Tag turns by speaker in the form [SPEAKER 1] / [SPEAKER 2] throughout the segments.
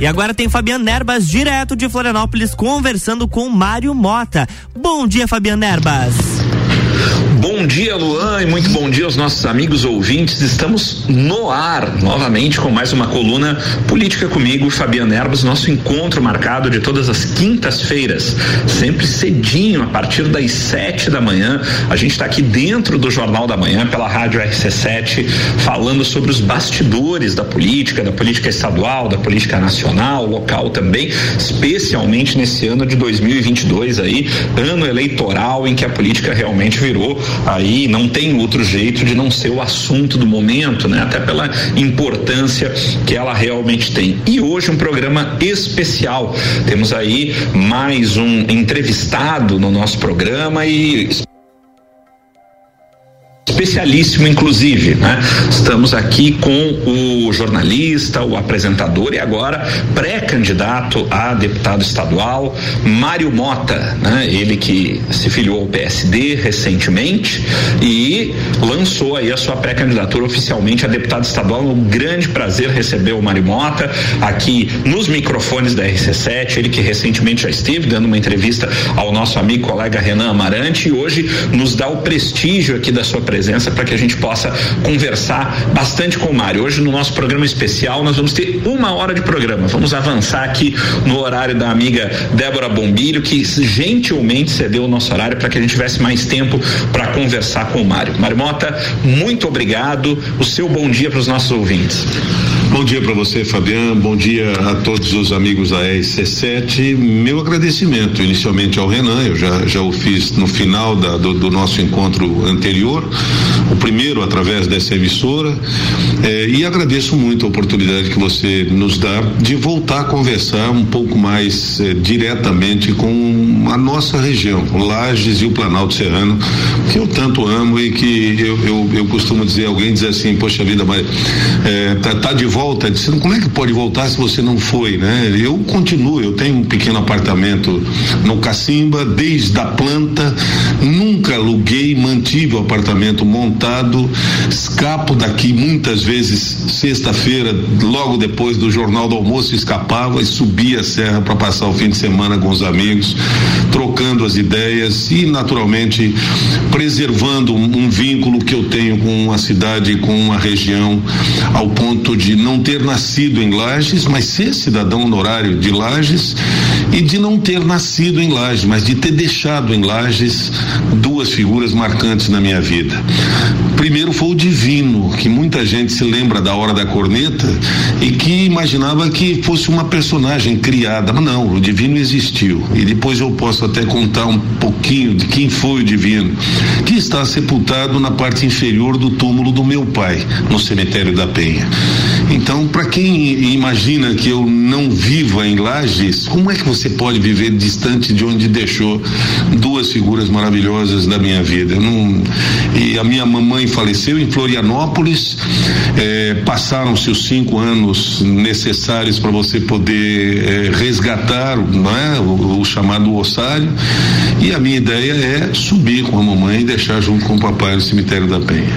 [SPEAKER 1] E agora tem Fabiano Nerbas, direto de Florianópolis, conversando com Mário Mota. Bom dia, Fabiano Nerbas.
[SPEAKER 2] Bom dia, Luan, e muito bom dia aos nossos amigos ouvintes. Estamos no ar novamente com mais uma coluna Política comigo, Fabiano Erbas, nosso encontro marcado de todas as quintas-feiras, sempre cedinho, a partir das sete da manhã. A gente está aqui dentro do Jornal da Manhã, pela Rádio RC7, falando sobre os bastidores da política, da política estadual, da política nacional, local também, especialmente nesse ano de 2022 aí, ano eleitoral em que a política realmente virou aí não tem outro jeito de não ser o assunto do momento, né? Até pela importância que ela realmente tem. E hoje um programa especial. Temos aí mais um entrevistado no nosso programa e especialíssimo, inclusive. Né? Estamos aqui com o jornalista, o apresentador e agora pré-candidato a deputado estadual, Mário Mota, né? ele que se filiou ao PSD recentemente e lançou aí a sua pré-candidatura oficialmente a deputado estadual. Um grande prazer receber o Mário Mota aqui nos microfones da RC7, ele que recentemente já esteve dando uma entrevista ao nosso amigo colega Renan Amarante e hoje nos dá o prestígio aqui da sua presença presença para que a gente possa conversar bastante com o Mário. Hoje, no nosso programa especial, nós vamos ter uma hora de programa. Vamos avançar aqui no horário da amiga Débora Bombilho, que gentilmente cedeu o nosso horário para que a gente tivesse mais tempo para conversar com o Mário. Mário Mota, muito obrigado. O seu bom dia para os nossos ouvintes.
[SPEAKER 3] Bom dia para você, Fabiano. Bom dia a todos os amigos da RC7. Meu agradecimento inicialmente ao Renan, eu já, já o fiz no final da, do, do, nosso encontro anterior, o primeiro através dessa emissora, eh, e agradeço muito a oportunidade que você nos dá de voltar a conversar um pouco mais eh, diretamente com a nossa região, Lages e o Planalto Serrano, que eu tanto amo e que eu, eu, eu costumo dizer, alguém diz assim, poxa vida, mas eh, tá, tá de volta disse, como é que pode voltar se você não foi, né? Eu continuo, eu tenho um pequeno apartamento no Cacimba, desde a planta, nunca aluguei, mantive o apartamento montado, escapo daqui muitas vezes sexta-feira, logo depois do jornal do almoço, escapava e subia a serra para passar o fim de semana com os amigos, trocando as ideias e naturalmente preservando um, vínculo que eu tenho com a cidade, com uma região, ao ponto de não ter nascido em Lages, mas ser cidadão honorário de Lages e de não ter nascido em Lages, mas de ter deixado em Lages duas figuras marcantes na minha vida. Primeiro foi o Divino, que muita gente se lembra da Hora da Corneta e que imaginava que fosse uma personagem criada, mas não, o Divino existiu. E depois eu posso até contar um pouquinho de quem foi o Divino, que está sepultado na parte inferior do túmulo do meu pai, no cemitério da Penha. Então, para quem imagina que eu não viva em Lages, como é que você pode viver distante de onde deixou duas figuras maravilhosas da minha vida? Não... E a minha mamãe faleceu em Florianópolis, eh, passaram-se os cinco anos necessários para você poder eh, resgatar não é? o, o chamado ossário, e a minha ideia é subir com a mamãe e deixar junto com o papai no cemitério da Penha.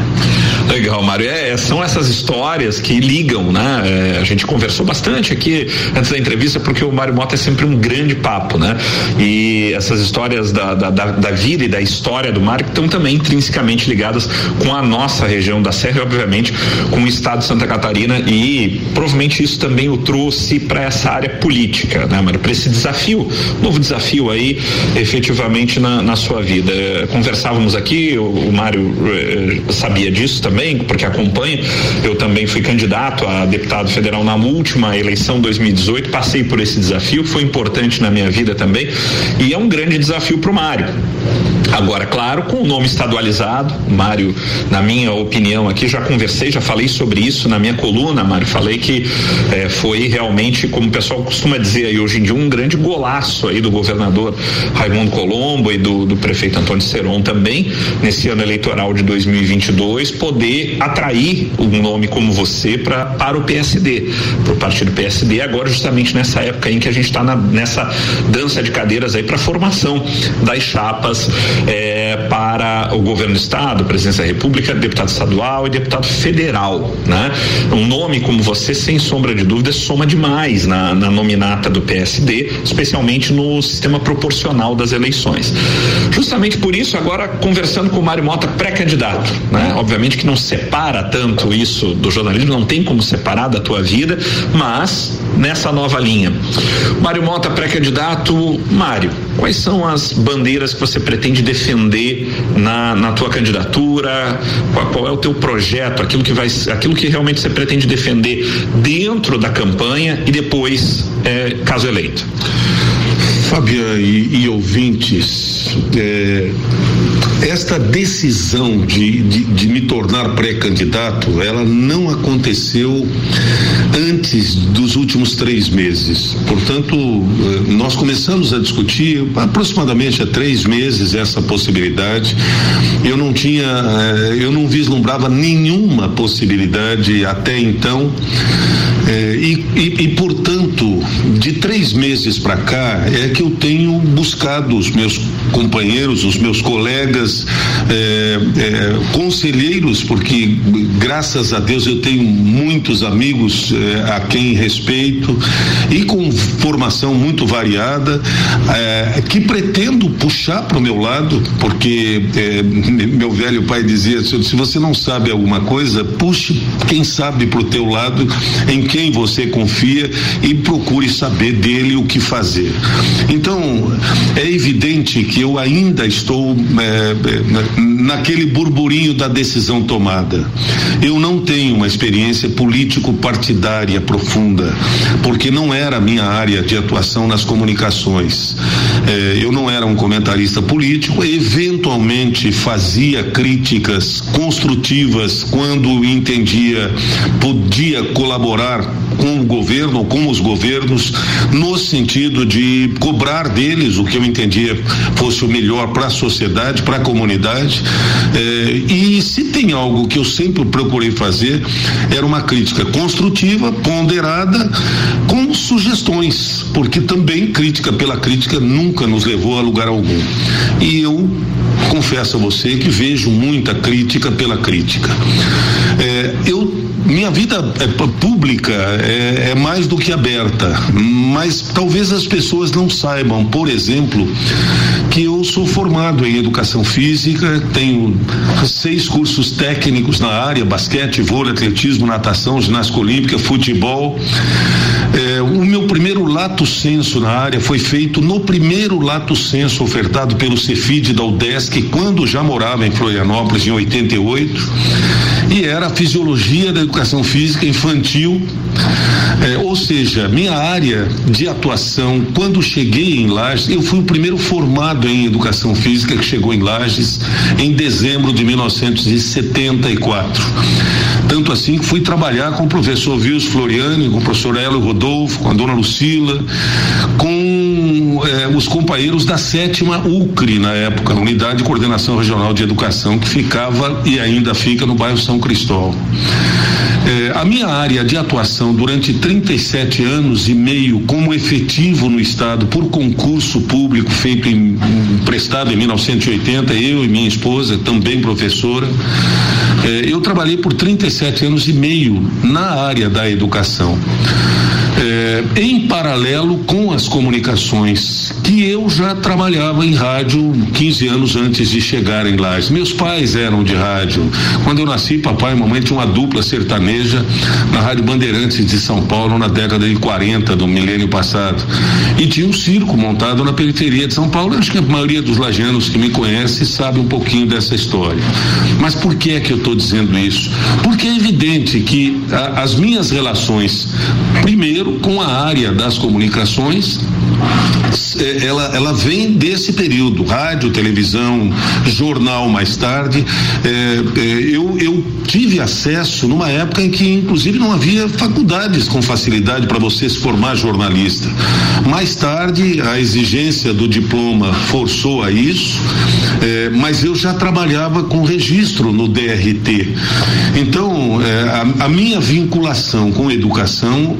[SPEAKER 2] Legal, Mário. É, são essas histórias que ligam, né? É, a gente conversou bastante aqui antes da entrevista, porque o Mário Mota é sempre um grande papo, né? E essas histórias da, da, da, da vida e da história do Mário estão também intrinsecamente ligadas com a nossa região da Serra obviamente, com o estado de Santa Catarina. E provavelmente isso também o trouxe para essa área política, né, Mário? Para esse desafio, novo desafio aí, efetivamente, na, na sua vida. Conversávamos aqui, o, o Mário eh, sabia disso também porque acompanho. Eu também fui candidato a deputado federal na última eleição 2018, passei por esse desafio, foi importante na minha vida também, e é um grande desafio para o Mário. Agora, claro, com o nome estadualizado, Mário, na minha opinião aqui, já conversei, já falei sobre isso na minha coluna, Mário, falei que eh, foi realmente, como o pessoal costuma dizer aí hoje em dia, um grande golaço aí do governador Raimundo Colombo e do, do prefeito Antônio Seron também, nesse ano eleitoral de 2022, poder atrair um nome como você pra, para o PSD, para o partido PSD, agora justamente nessa época em que a gente está nessa dança de cadeiras aí para formação das chapas é, para o governo do estado, presidência da república, deputado estadual e deputado federal, né? Um nome como você, sem sombra de dúvida, soma demais na, na nominata do PSD, especialmente no sistema proporcional das eleições. Justamente por isso, agora conversando com o Mário Mota, pré-candidato, né? Obviamente que não separa tanto isso do jornalismo, não tem como separar da tua vida, mas nessa nova linha. Mário Mota, pré-candidato. Mário, quais são as bandeiras que você pretende defender na, na tua candidatura? Qual, qual, é o teu projeto, aquilo que vai, aquilo que realmente você pretende defender dentro da campanha e depois, é, caso eleito?
[SPEAKER 3] Fabian e, e ouvintes, é, esta decisão de, de, de me tornar pré-candidato, ela não aconteceu antes dos últimos três meses. Portanto, eh, nós começamos a discutir aproximadamente há três meses essa possibilidade. Eu não tinha, eh, eu não vislumbrava nenhuma possibilidade até então. É, e, e, e, portanto, meses para cá é que eu tenho buscado os meus companheiros, os meus colegas, é, é, conselheiros, porque graças a Deus eu tenho muitos amigos a quem respeito e com formação muito variada, que pretendo puxar para o meu lado, porque meu velho pai dizia: se você não sabe alguma coisa, puxe quem sabe para o teu lado em quem você confia e procure saber dele o que fazer. Então, é evidente que eu ainda estou é, é, naquele burburinho da decisão tomada. Eu não tenho uma experiência político-partidária profunda, porque não era a minha área de atuação nas comunicações. É, eu não era um comentarista político, eventualmente fazia críticas construtivas quando entendia podia colaborar com o governo com os governos no sentido de cobrar deles o que eu entendia fosse o melhor para a sociedade, para a comunidade. Eh, e se tem algo que eu sempre procurei fazer era uma crítica construtiva, ponderada, com sugestões, porque também crítica pela crítica nunca nos levou a lugar algum. E eu confesso a você que vejo muita crítica pela crítica. É, eu minha vida é pública é, é, mais do que aberta, mas talvez as pessoas não saibam, por exemplo, que eu sou formado em educação física, tenho seis cursos técnicos na área: basquete, vôlei, atletismo, natação, ginástica olímpica, futebol. É, o meu primeiro lato senso na área foi feito no primeiro lato senso ofertado pelo Cefid da UDESC, quando já morava em Florianópolis, em 88, e era a fisiologia da educação física infantil, é, ou seja, minha área de atuação, quando cheguei em Lages, eu fui o primeiro formado em educação física que chegou em Lages em dezembro de 1974. Tanto assim que fui trabalhar com o professor Vils Floriani, com o professor Hélio Rodolfo, com a dona Lucila, com eh, os companheiros da sétima UCRE na época, Unidade de Coordenação Regional de Educação, que ficava e ainda fica no bairro São Cristóvão. Eh, a minha área de atuação durante 37 anos e meio como efetivo no Estado por concurso público feito em, prestado em 1980, eu e minha esposa, também professora, eh, eu trabalhei por 37 anos e meio na área da educação. É, em paralelo com as comunicações, que eu já trabalhava em rádio 15 anos antes de chegar em Lages. Meus pais eram de rádio. Quando eu nasci, papai e mamãe tinham uma dupla sertaneja na Rádio Bandeirantes de São Paulo na década de 40 do milênio passado. E tinha um circo montado na periferia de São Paulo. Acho que a maioria dos lajanos que me conhece sabe um pouquinho dessa história. Mas por que é que eu estou dizendo isso? Porque é evidente que a, as minhas relações, primeiro, com a área das comunicações, ela, ela vem desse período, rádio, televisão, jornal mais tarde. É, é, eu, eu tive acesso numa época em que, inclusive, não havia faculdades com facilidade para você se formar jornalista. Mais tarde, a exigência do diploma forçou a isso, é, mas eu já trabalhava com registro no DRT. Então, é, a, a minha vinculação com educação,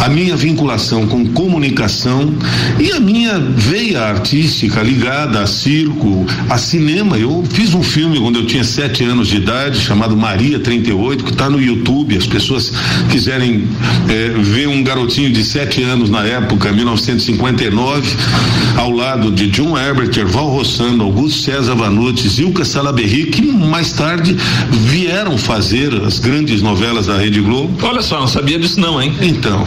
[SPEAKER 3] a minha vinculação com comunicação E a minha veia artística ligada a circo, a cinema, eu fiz um filme quando eu tinha sete anos de idade, chamado Maria 38, que está no YouTube. As pessoas quiserem é, ver um garotinho de sete anos na época, 1959, ao lado de John Herbert, Erval Rossano, Augusto César Vanucci, Zilka Salaberry, que mais tarde vieram fazer as grandes novelas da Rede Globo.
[SPEAKER 2] Olha só, não sabia disso não, hein?
[SPEAKER 3] Então,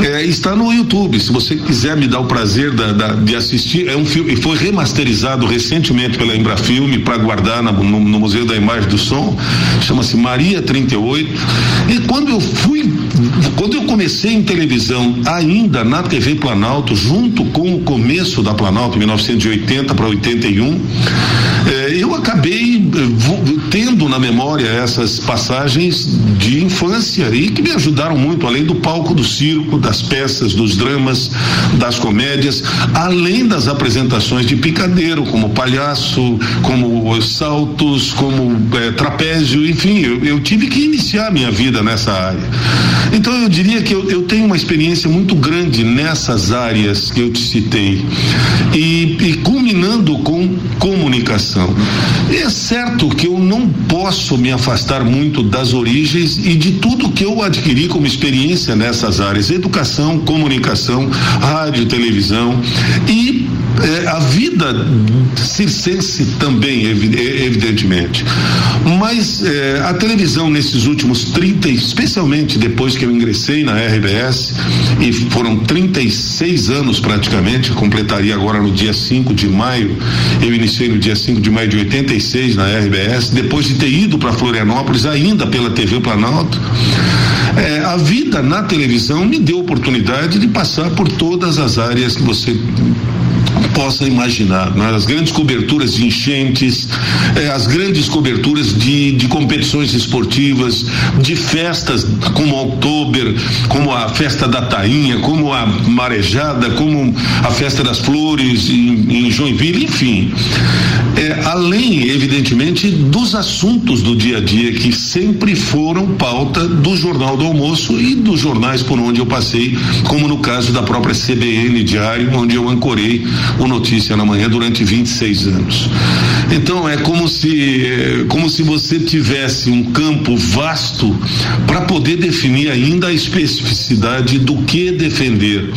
[SPEAKER 3] é, está no YouTube. Se você quiser me dar o prazer da, da, de assistir, é um filme, foi remasterizado recentemente pela Embrafilme para guardar na, no, no Museu da Imagem do Som. Chama-se Maria 38. E quando eu fui, quando eu comecei em televisão, ainda na TV Planalto, junto com o começo da Planalto, 1980 para 81, eh, eu acabei eh, tendo na memória essas passagens de infância e que me ajudaram muito, além do palco do circo, das peças, dos dramas, das comédias, além das apresentações de picadeiro, como palhaço, como saltos, como eh, trapézio, enfim, eu, eu tive que iniciar minha vida nessa área. Então eu diria que eu, eu tenho uma experiência muito grande nessas áreas que eu te citei. E, e culminando com comunicação. É certo que eu não posso me afastar muito das origens e de tudo que eu adquiri como experiência nessas áreas: educação, comunicação, rádio, televisão. E é, a vida circense também, evidentemente. Mas é, a televisão nesses últimos 30, especialmente depois que eu ingressei na RBS, e foram 36 anos praticamente, completaria agora no dia 5 de maio, eu iniciei no dia 5 de maio de 86 na RBS, depois de ter ido para Florianópolis, ainda pela TV Planalto. É, a vida na televisão me deu oportunidade de passar por todas as áreas que você possa imaginar. Né? As grandes coberturas de enchentes, eh, as grandes coberturas de, de competições esportivas, de festas como o Oktober, como a festa da Tainha, como a Marejada, como a festa das Flores em, em Joinville, enfim. Eh, além, evidentemente, dos assuntos do dia a dia que sempre foram pauta do Jornal do Almoço e dos jornais por onde eu passei, como no caso da própria CBN Diário, onde eu ancorei o Notícia na Manhã durante 26 anos. Então é como se, como se você tivesse um campo vasto para poder definir ainda a especificidade do que defender.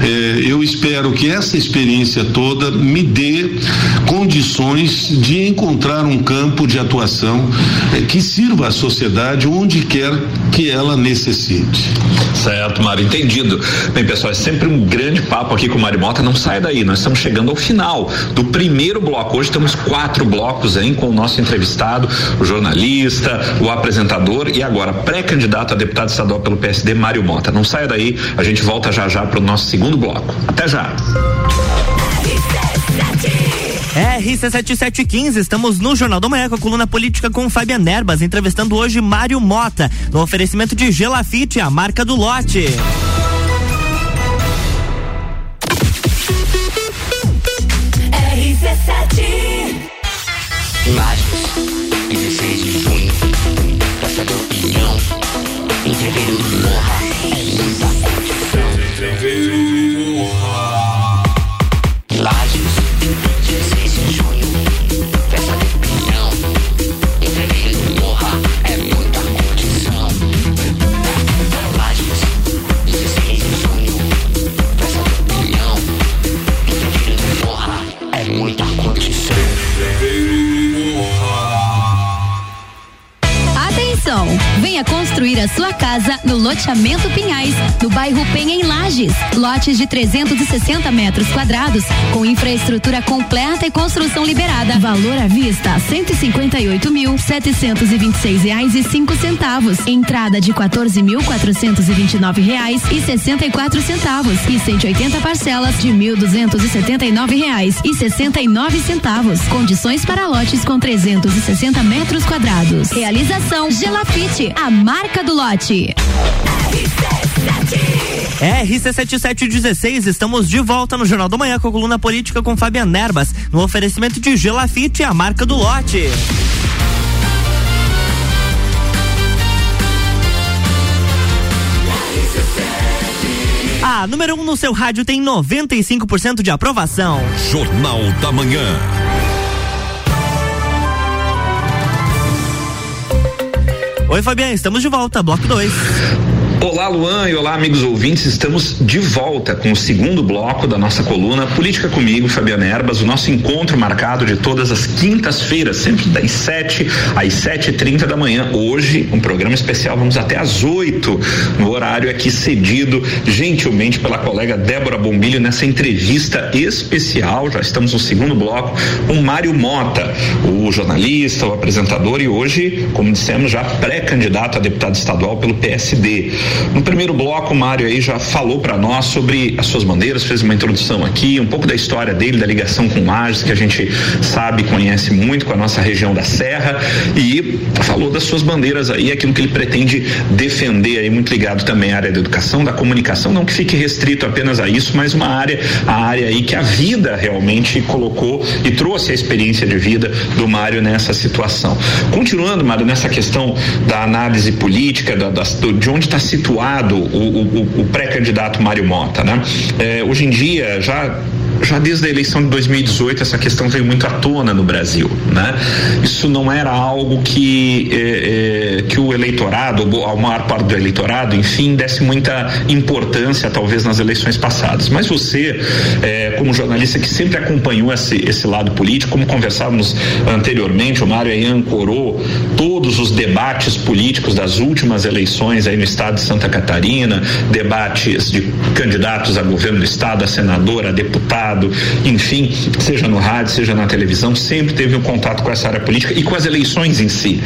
[SPEAKER 3] É, eu espero que essa experiência toda me dê condições de encontrar um campo de atuação é, que sirva à sociedade onde quer que ela necessite.
[SPEAKER 2] Certo, Mário, entendido. Bem, pessoal, é sempre um grande papo aqui com o Mário Mota. Não sai daí, nós estamos chegando ao final do primeiro bloco. Hoje temos quatro blocos aí com o nosso entrevistado, o jornalista, o apresentador e agora pré-candidato a deputado estadual pelo PSD, Mário Mota. Não saia daí, a gente volta já já para o nosso segundo bloco. Até já.
[SPEAKER 1] RC7715, estamos no Jornal da Manhã com a coluna política com Fabian Erbas, entrevistando hoje Mário Mota, no oferecimento de Gelafite, a marca do lote.
[SPEAKER 4] Image. Sua casa no loteamento Pinhais, no bairro Penha em Lages. Lotes de 360 metros quadrados, com infraestrutura completa e construção liberada. Valor à vista: 158 mil 726 reais e cinco centavos. Entrada de 14 mil 429 reais e 64 centavos e 180 parcelas de 1.279 reais e 69 centavos. Condições para lotes com 360 metros quadrados. Realização Gelafite, a marca do lote.
[SPEAKER 1] RC7716, estamos de volta no Jornal da Manhã com a coluna política com Fabian Erbas, no oferecimento de Gelafite, a marca do lote. A A número 1 um no seu rádio tem 95% de aprovação.
[SPEAKER 5] Jornal da Manhã.
[SPEAKER 1] Oi, Fabiano, estamos de volta, bloco 2.
[SPEAKER 2] Olá, Luan, e olá, amigos ouvintes. Estamos de volta com o segundo bloco da nossa coluna Política Comigo, Fabiana Erbas, o nosso encontro marcado de todas as quintas-feiras, sempre das 7 às 7 e 30 da manhã. Hoje, um programa especial, vamos até às 8, no horário aqui cedido gentilmente pela colega Débora Bombilho nessa entrevista especial. Já estamos no segundo bloco, o Mário Mota, o jornalista, o apresentador e hoje, como dissemos, já pré-candidato a deputado estadual pelo PSD. No primeiro bloco, o Mário aí já falou para nós sobre as suas bandeiras, fez uma introdução aqui, um pouco da história dele, da ligação com Lages, que a gente sabe, conhece muito com a nossa região da Serra, e falou das suas bandeiras aí, aquilo que ele pretende defender aí, muito ligado também à área da educação, da comunicação, não que fique restrito apenas a isso, mas uma área, a área aí que a vida realmente colocou e trouxe a experiência de vida do Mário nessa situação. Continuando, Mário, nessa questão da análise política, da, da, de onde está se situado o, o, o pré-candidato Mário Mota, né? É, hoje em dia já já desde a eleição de 2018 essa questão veio muito à tona no Brasil, né? Isso não era algo que eh, eh, que o eleitorado, a maior parte do eleitorado, enfim, desse muita importância talvez nas eleições passadas. Mas você, eh, como jornalista que sempre acompanhou esse, esse lado político, como conversávamos anteriormente, o Mário aí ancorou todos os debates políticos das últimas eleições aí no estado de Santa Catarina, debates de candidatos a governo do estado, a senador, a deputado enfim, seja no rádio, seja na televisão, sempre teve um contato com essa área política e com as eleições em si.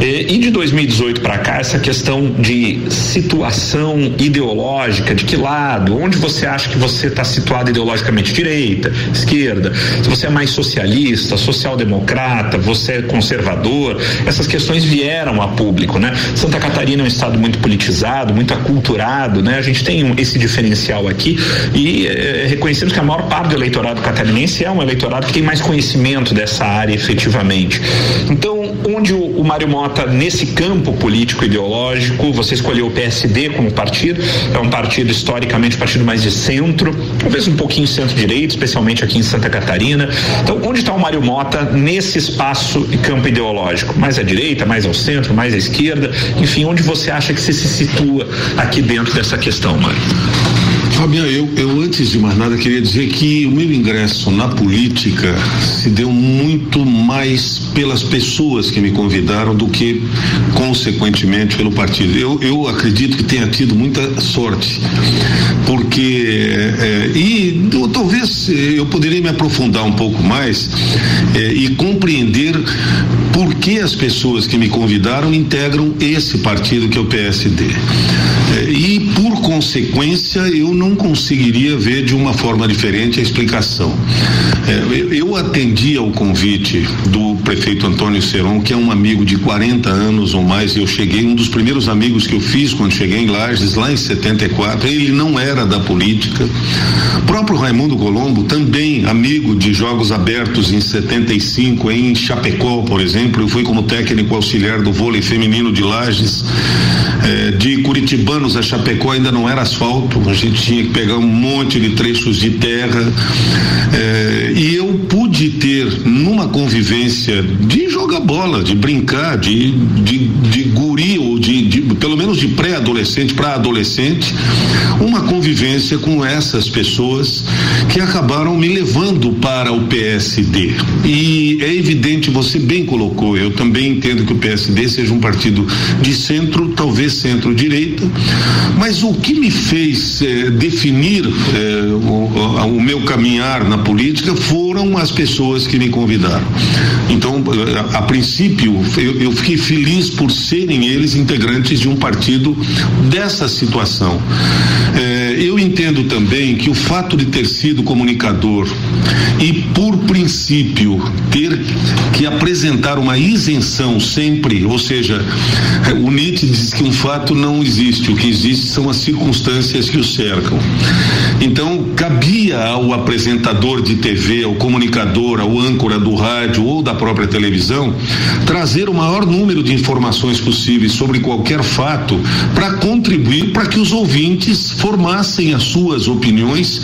[SPEAKER 2] E, de 2018 para cá, essa questão de situação ideológica, de que lado, onde você acha que você está situado ideologicamente, direita, esquerda, se você é mais socialista, social-democrata, você é conservador, essas questões vieram a público, né? Santa Catarina é um estado muito politizado, muito aculturado, né? A gente tem um, esse diferencial aqui e é, reconhecemos que a maior parte do eleitorado catarinense é um eleitorado que tem mais conhecimento dessa área efetivamente. Então, onde o, o Mário Mota, nesse campo político ideológico, você escolheu o PSD como partido, é um partido historicamente partido mais de centro, talvez um pouquinho centro-direita, especialmente aqui em Santa Catarina. Então, onde está o Mário Mota nesse espaço e campo ideológico? Mais à direita, mais ao centro, mais à esquerda? Enfim, onde você acha que você se situa aqui dentro dessa questão, Mário?
[SPEAKER 3] Fabiano, eu, eu antes de mais nada queria dizer que o meu ingresso na política se deu muito mais pelas pessoas que me convidaram do que, consequentemente, pelo partido. Eu, eu acredito que tenha tido muita sorte, porque. É, e eu, talvez eu poderia me aprofundar um pouco mais é, e compreender por que as pessoas que me convidaram integram esse partido que é o PSD. É, e, consequência, eu não conseguiria ver de uma forma diferente a explicação. É, eu, eu atendi ao convite do prefeito Antônio Seron, que é um amigo de 40 anos ou mais, eu cheguei, um dos primeiros amigos que eu fiz quando cheguei em Lages, lá em 74, ele não era da política. O próprio Raimundo Colombo, também amigo de Jogos Abertos em 75, em Chapecó, por exemplo, eu fui como técnico auxiliar do vôlei feminino de Lages, é, de Curitibanos a Chapecó ainda não era asfalto, a gente tinha que pegar um monte de trechos de terra. É, e eu pude ter, numa convivência de jogar bola, de brincar, de, de, de guri, pelo menos de pré-adolescente para adolescente, uma convivência com essas pessoas que acabaram me levando para o PSD. E é evidente, você bem colocou, eu também entendo que o PSD seja um partido de centro, talvez centro-direita, mas o que me fez eh, definir eh, o, o, meu caminhar na política foram as pessoas que me convidaram. Então, a, a princípio, eu, eu, fiquei feliz por serem eles integrantes de um partido dessa situação. Eh, eu entendo também que o fato de ter sido comunicador e, por princípio, ter que apresentar uma isenção sempre, ou seja, o Nietzsche diz que um fato não existe, o que existe são as circunstâncias que o cercam. Então, cabia ao apresentador de TV, ao comunicador, ao âncora do rádio ou da própria televisão, trazer o maior número de informações possíveis sobre qualquer fato para contribuir para que os ouvintes formassem as suas opiniões.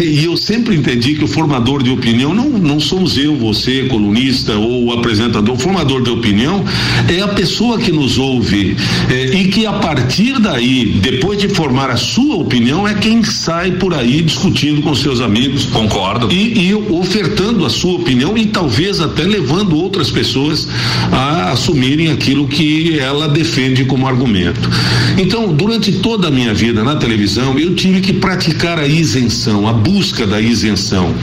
[SPEAKER 3] E eu sempre entendi que o formador de opinião não, não somos eu, você, colunista ou apresentador. Formador de opinião é a pessoa que nos ouve eh, e que a partir daí, depois de formar a sua opinião, é quem sai por aí discutindo com seus amigos.
[SPEAKER 2] Concordo.
[SPEAKER 3] E, e ofertando a sua opinião e talvez até levando outras pessoas a assumirem aquilo que ela defende como argumento. Então, durante toda a minha vida na televisão, eu tive que praticar a isenção, a busca da isenção.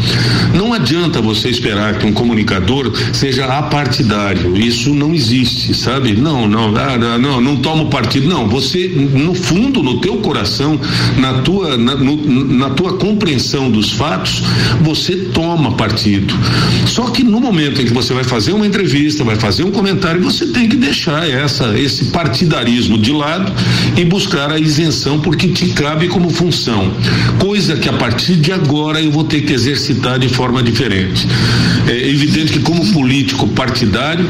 [SPEAKER 3] Não adianta você esperar que um comunicador seja apartidário. Isso não existe, sabe? Não, não, ah, não, não tomo partido. Não, você, no fundo, no teu coração, na tua, na, no, na tua compreensão dos fatos, você toma partido. Só que no momento em que você vai fazer uma entrevista, vai fazer um comentário, você tem que deixar essa, esse partidarismo de lado e buscar a isenção porque te cabe como função. Coisa que a partir de agora eu vou ter que exercitar de forma diferente. É evidente que como político partidário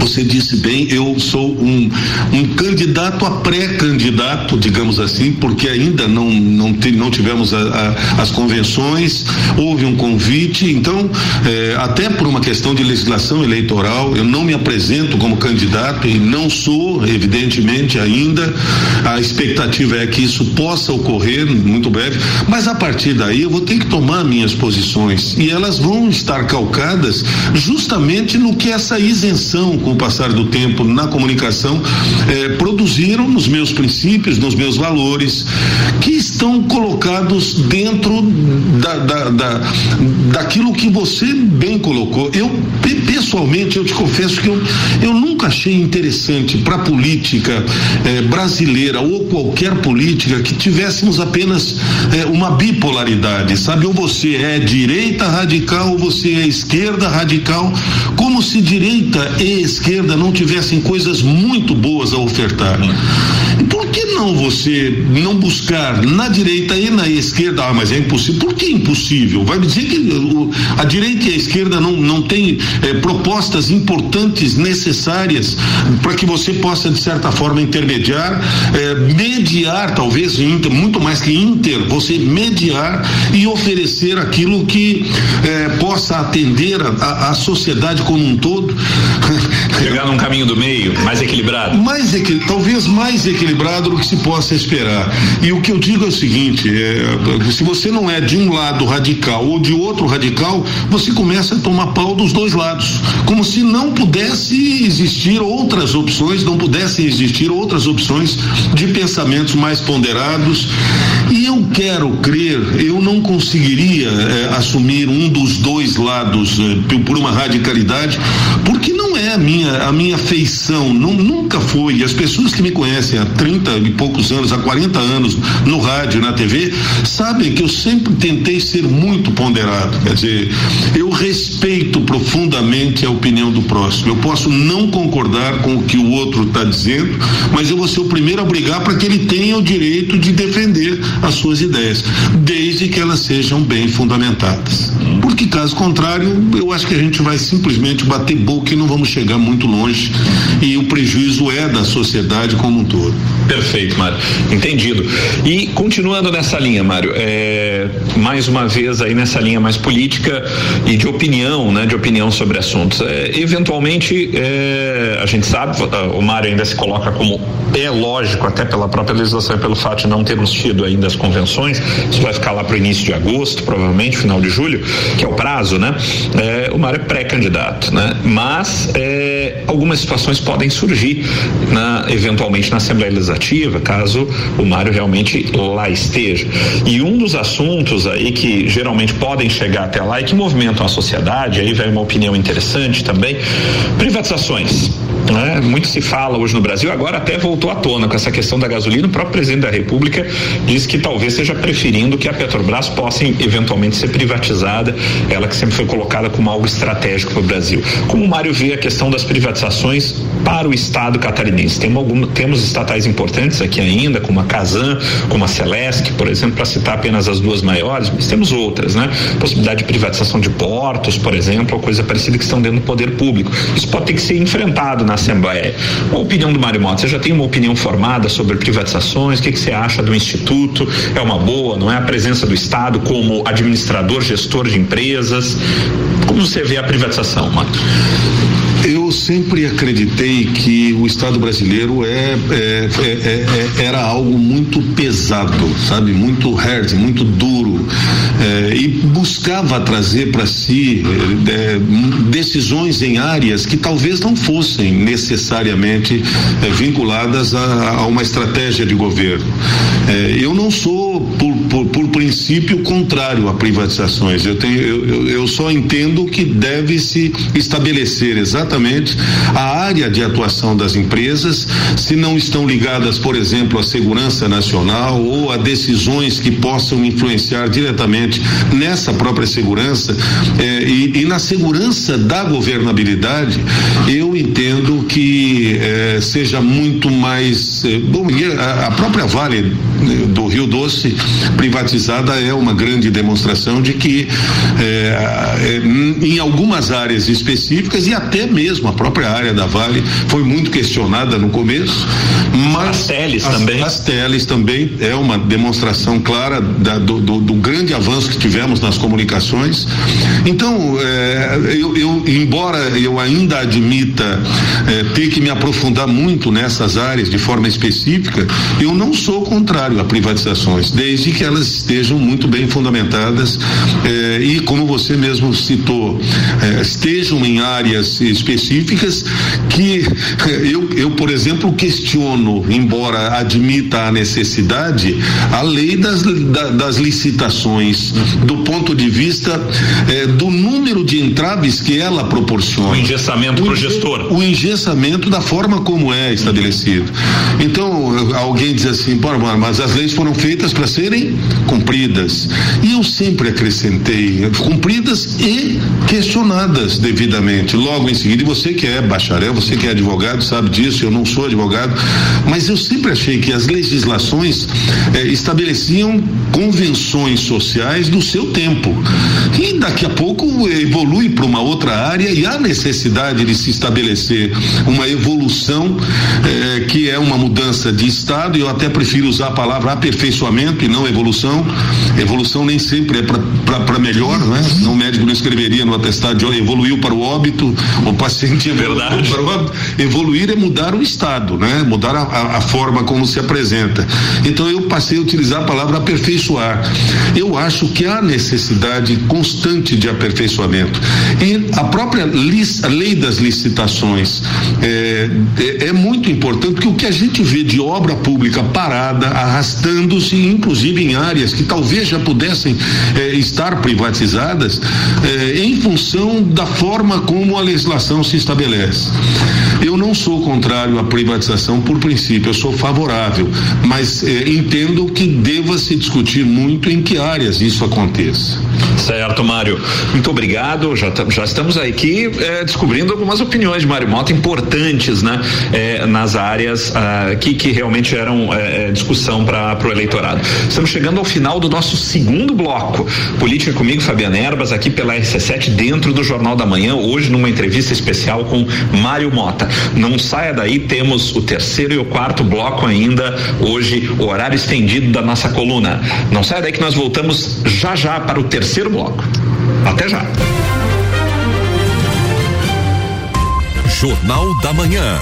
[SPEAKER 3] você disse bem, eu sou um, um candidato a pré-candidato, digamos assim, porque ainda não, não, não tivemos a, a, as convenções, houve um convite, então, é, até por uma questão de legislação eleitoral, eu não me apresento como candidato e não sou, evidentemente, ainda. A expectativa é que isso possa ocorrer muito breve, mas a partir daí eu vou ter que tomar minhas posições e elas vão estar calcadas justamente no que essa isenção com o passar do tempo na comunicação, eh, produziram nos meus princípios, nos meus valores, que estão colocados dentro da, da, da daquilo que você bem colocou. Eu, pessoalmente, eu te confesso que eu, eu nunca achei interessante para a política eh, brasileira ou qualquer política que tivéssemos apenas eh, uma bipolaridade, sabe? Ou você é direita radical ou você é esquerda radical, como se direita e esquerda não tivessem coisas muito boas a ofertar. Por que não você não buscar na direita e na esquerda? Ah, mas é impossível. Por que impossível? Vai dizer que a direita e a esquerda não, não têm eh, propostas importantes, necessárias, para que você possa, de certa forma, intermediar, eh, mediar, talvez, inter, muito mais que inter, você mediar e oferecer aquilo que eh, possa atender a, a sociedade como um todo.
[SPEAKER 2] Chegar num caminho do meio, mais equilibrado.
[SPEAKER 3] Mais talvez mais equilibrado do que se possa esperar. E o que eu digo é o seguinte: é, se você não é de um lado radical ou de outro radical, você começa a tomar pau dos dois lados. Como se não pudesse existir outras opções, não pudessem existir outras opções de pensamentos mais ponderados. E eu quero crer, eu não conseguiria é, assumir um dos dois lados é, por uma radicalidade, porque não é a minha, a minha feição, não, nunca foi. As pessoas que me conhecem há 30 e poucos anos, há 40 anos, no rádio, na TV, sabem que eu sempre tentei ser muito ponderado. Quer dizer, eu respeito profundamente a opinião do próximo. Eu posso não concordar com o que o outro está dizendo, mas eu vou ser o primeiro a brigar para que ele tenha o direito de defender as suas ideias, desde que elas sejam bem fundamentadas. Porque caso contrário, eu acho que a gente vai simplesmente bater boca e não vamos chegar muito longe e o prejuízo é da sociedade como um todo.
[SPEAKER 2] Perfeito, Mário. Entendido. E continuando nessa linha, Mário, é, mais uma vez aí nessa linha mais política e de opinião, né, de opinião sobre assuntos. É, eventualmente, é, a gente sabe, o Mário ainda se coloca como é lógico, até pela própria legislação e pelo fato de não termos tido ainda as convenções, isso vai ficar lá para o início de agosto, provavelmente, final de julho, que é o prazo, né? É, o Mário é pré-candidato, né? Mas é, algumas situações podem surgir, na, eventualmente, na Assembleia Legislativa, caso o Mário realmente lá esteja. E um dos assuntos aí que geralmente podem chegar até lá e que movimentam a sociedade, aí vem uma opinião interessante também, privatizações. Né? Muito se fala hoje no Brasil, agora até voltou à tona com essa questão da gasolina. O próprio presidente da República diz que talvez seja preferindo que a Petrobras possa eventualmente ser privatizada, ela que sempre foi colocada como algo estratégico para o Brasil. Como o Mário vê a questão das privatizações para o Estado catarinense? Tem algum, temos estatais importantes aqui ainda, como a Casan, como a Celesc, por exemplo, para citar apenas as duas maiores, mas temos outras, né? Possibilidade de privatização de portos, por exemplo, ou coisa parecida que estão dentro do poder público. Isso pode ter que ser enfrentado na Assembleia. A opinião do Mário Mota, você já tem uma opinião formada sobre privatizações? O que, que você acha do Instituto? É uma boa, não é? A presença do Estado como administrador, gestor de empresas. Como você vê a privatização, Mário?
[SPEAKER 3] Eu sempre acreditei que o Estado brasileiro é, é, é, é era algo muito pesado, sabe? Muito hard, muito duro. e buscava trazer para si decisões em áreas que talvez não fossem necessariamente vinculadas a, a, uma estratégia de governo. eu não sou, por, por, por, princípio, contrário a privatizações. Eu, tenho, eu, eu, eu só entendo que deve se estabelecer exatamente a área de atuação das empresas, se não estão ligadas, por exemplo, à segurança nacional ou a decisões que possam influenciar diretamente nessa própria segurança eh, e, e, na segurança da governabilidade, eu entendo que eh, seja muito mais. Eh, bom, a, a própria Vale do Rio Doce privatizada é uma grande demonstração de que em algumas áreas específicas e até mesmo mesmo, a própria área da Vale foi muito questionada no começo, mas
[SPEAKER 2] as teles as, também.
[SPEAKER 3] As teles também é uma demonstração clara da, do, do, do, grande avanço que tivemos nas comunicações. Então, é, eu, eu, embora eu ainda admita é, ter que me aprofundar muito nessas áreas de forma específica, eu não sou contrário a privatizações, desde que elas estejam muito bem fundamentadas é, e, como você mesmo citou, estejam em áreas específicas que eu, eu, por exemplo, questiono, embora admita a necessidade, a lei das, da, das licitações, do ponto de vista eh, do número de entraves que ela proporciona. O
[SPEAKER 2] engessamento para o gestor.
[SPEAKER 3] O engessamento da forma como é estabelecido. Então, alguém diz assim, mas as leis foram feitas para serem cumpridas. E eu sempre acrescentei, cumpridas e questionadas devidamente. Logo em seguida, e você que é bacharel, você que é advogado, sabe disso, eu não sou advogado, mas eu sempre achei que as legislações eh, estabeleciam convenções sociais do seu tempo. E daqui a pouco evolui para uma outra área e há necessidade de se estabelecer uma evolução eh, que é uma mudança de estado, e eu até prefiro usar a palavra aperfeiçoamento e não evolução. Evolução nem sempre é para melhor, né? Não o médico não escreveria no atestado de evoluiu para o óbito ou paciente
[SPEAKER 2] Verdade.
[SPEAKER 3] Evoluir é mudar o estado, né? Mudar a, a, a, forma como se apresenta. Então eu passei a utilizar a palavra aperfeiçoar. Eu acho que há necessidade constante de aperfeiçoamento. E a própria a lei das licitações é, é, é muito importante porque o que a gente vê de obra pública parada, arrastando-se, inclusive em áreas que talvez já pudessem é, estar privatizadas, é, em função da forma como a legislação se estabelece. Eu não sou contrário à privatização por princípio, eu sou favorável, mas eh, entendo que deva se discutir muito em que áreas isso aconteça.
[SPEAKER 2] Certo, Mário. Muito obrigado. Já, já estamos aqui eh, descobrindo algumas opiniões de Mário Mota importantes, né? Eh, nas áreas ah, que, que realmente eram discussão para o eleitorado. Estamos chegando ao final do nosso segundo bloco. Política comigo, Fabiana Erbas, aqui pela RC7, dentro do Jornal da Manhã, hoje numa entrevista especial com Mário Mota. Não saia daí, temos o terceiro e o quarto bloco ainda, hoje, horário estendido da nossa coluna. Não saia daí que nós voltamos já já para o terceiro bloco. Até já.
[SPEAKER 5] Jornal da Manhã.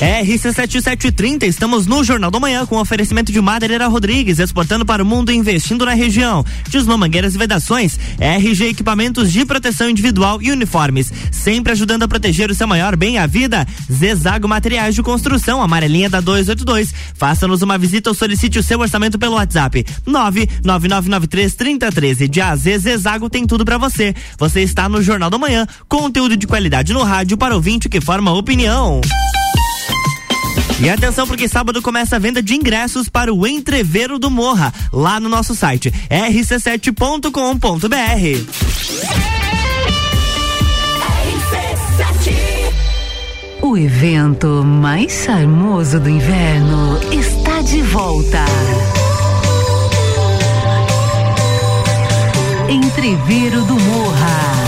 [SPEAKER 1] RC7730, estamos no Jornal da Manhã com oferecimento de Madeira Rodrigues, exportando para o mundo e investindo na região. Desno Mangueiras e Vedações, RG Equipamentos de Proteção Individual e Uniformes, sempre ajudando a proteger o seu maior bem, a vida. Zezago Materiais de Construção, amarelinha da 282. Faça-nos uma visita ou solicite o seu orçamento pelo WhatsApp 999933013. De AZ Zezago tem tudo para você. Você está no Jornal da Manhã, conteúdo de qualidade no rádio para ouvinte que forma opinião. E atenção porque sábado começa a venda de ingressos para o Entreveiro do Morra, lá no nosso site rc7.com.br.
[SPEAKER 6] O evento mais charmoso do inverno está de volta. Entreveiro do Morra.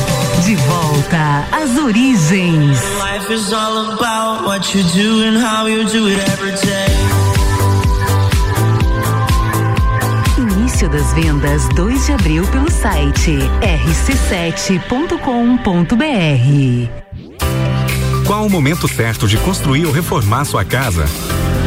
[SPEAKER 6] De volta às origens.
[SPEAKER 7] Life is all about what you do and how you do it every day.
[SPEAKER 6] Início das vendas 2 de abril pelo site rc7.com.br.
[SPEAKER 8] Qual o momento certo de construir ou reformar sua casa?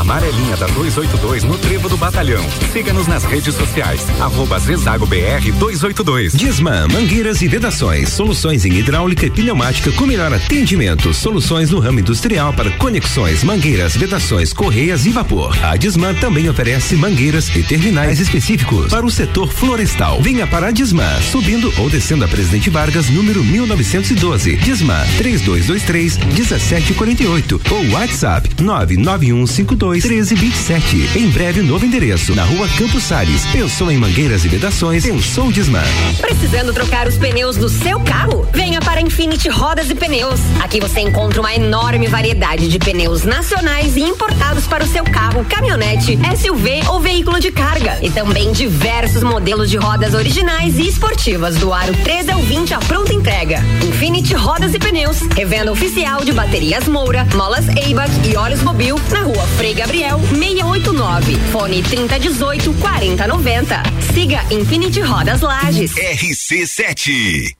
[SPEAKER 8] Amarelinha da 282 no Trevo do Batalhão. Siga-nos nas redes sociais. Arroba Zezago BR 282.
[SPEAKER 9] Disman, mangueiras e vedações. Soluções em hidráulica e pneumática com melhor atendimento. Soluções no ramo industrial para conexões, mangueiras, vedações, correias e vapor. A Disman também oferece mangueiras e terminais específicos para o setor florestal. Venha para a Disman, subindo ou descendo a Presidente Vargas, número 1912. Disman 3223 1748 ou WhatsApp 99152 1327. Em breve, novo endereço, na rua Campos Sales. Pensou em mangueiras e vedações? Pensou Disman.
[SPEAKER 10] Precisando trocar os pneus do seu carro? Venha para Infinity Rodas e Pneus. Aqui você encontra uma enorme variedade de pneus nacionais e importados para o seu carro, caminhonete, SUV ou veículo de carga. E também diversos modelos de rodas originais e esportivas do aro 13 ao 20 à pronta entrega. Infinity Rodas e Pneus, revenda oficial de baterias Moura, molas Eibach e óleos Mobil na rua Frei Gabriel 689. Fone 3018 4090. Siga Infinity Rodas Lages.
[SPEAKER 5] RC7.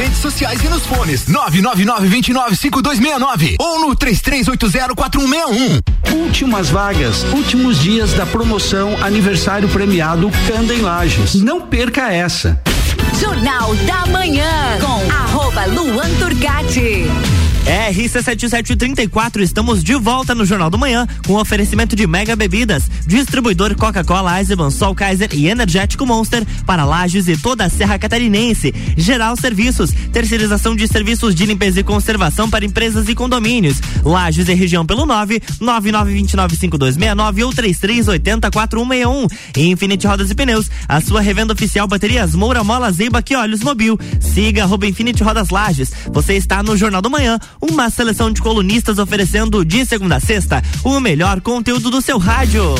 [SPEAKER 11] redes sociais e nos fones 999-295269 ou no 33804161.
[SPEAKER 12] Últimas vagas, últimos dias da promoção aniversário premiado Canda em Lages. Não perca essa.
[SPEAKER 4] Jornal da Manhã com arroba Luan Turcati.
[SPEAKER 1] RC7734, estamos de volta no Jornal do Manhã com oferecimento de Mega Bebidas, distribuidor Coca-Cola, Eisenbahn, Sol Kaiser e Energético Monster para Lages e toda a Serra Catarinense. Geral Serviços, terceirização de serviços de limpeza e conservação para empresas e condomínios. Lages e região pelo 9 99295269 ou 33804161. E Infinity Rodas e Pneus, a sua revenda oficial baterias Moura Mola Zeiba que Olhos Mobil. Siga arroba Infinity Rodas Lages. Você está no Jornal do Manhã uma seleção de colunistas oferecendo de segunda a sexta o melhor conteúdo do seu rádio.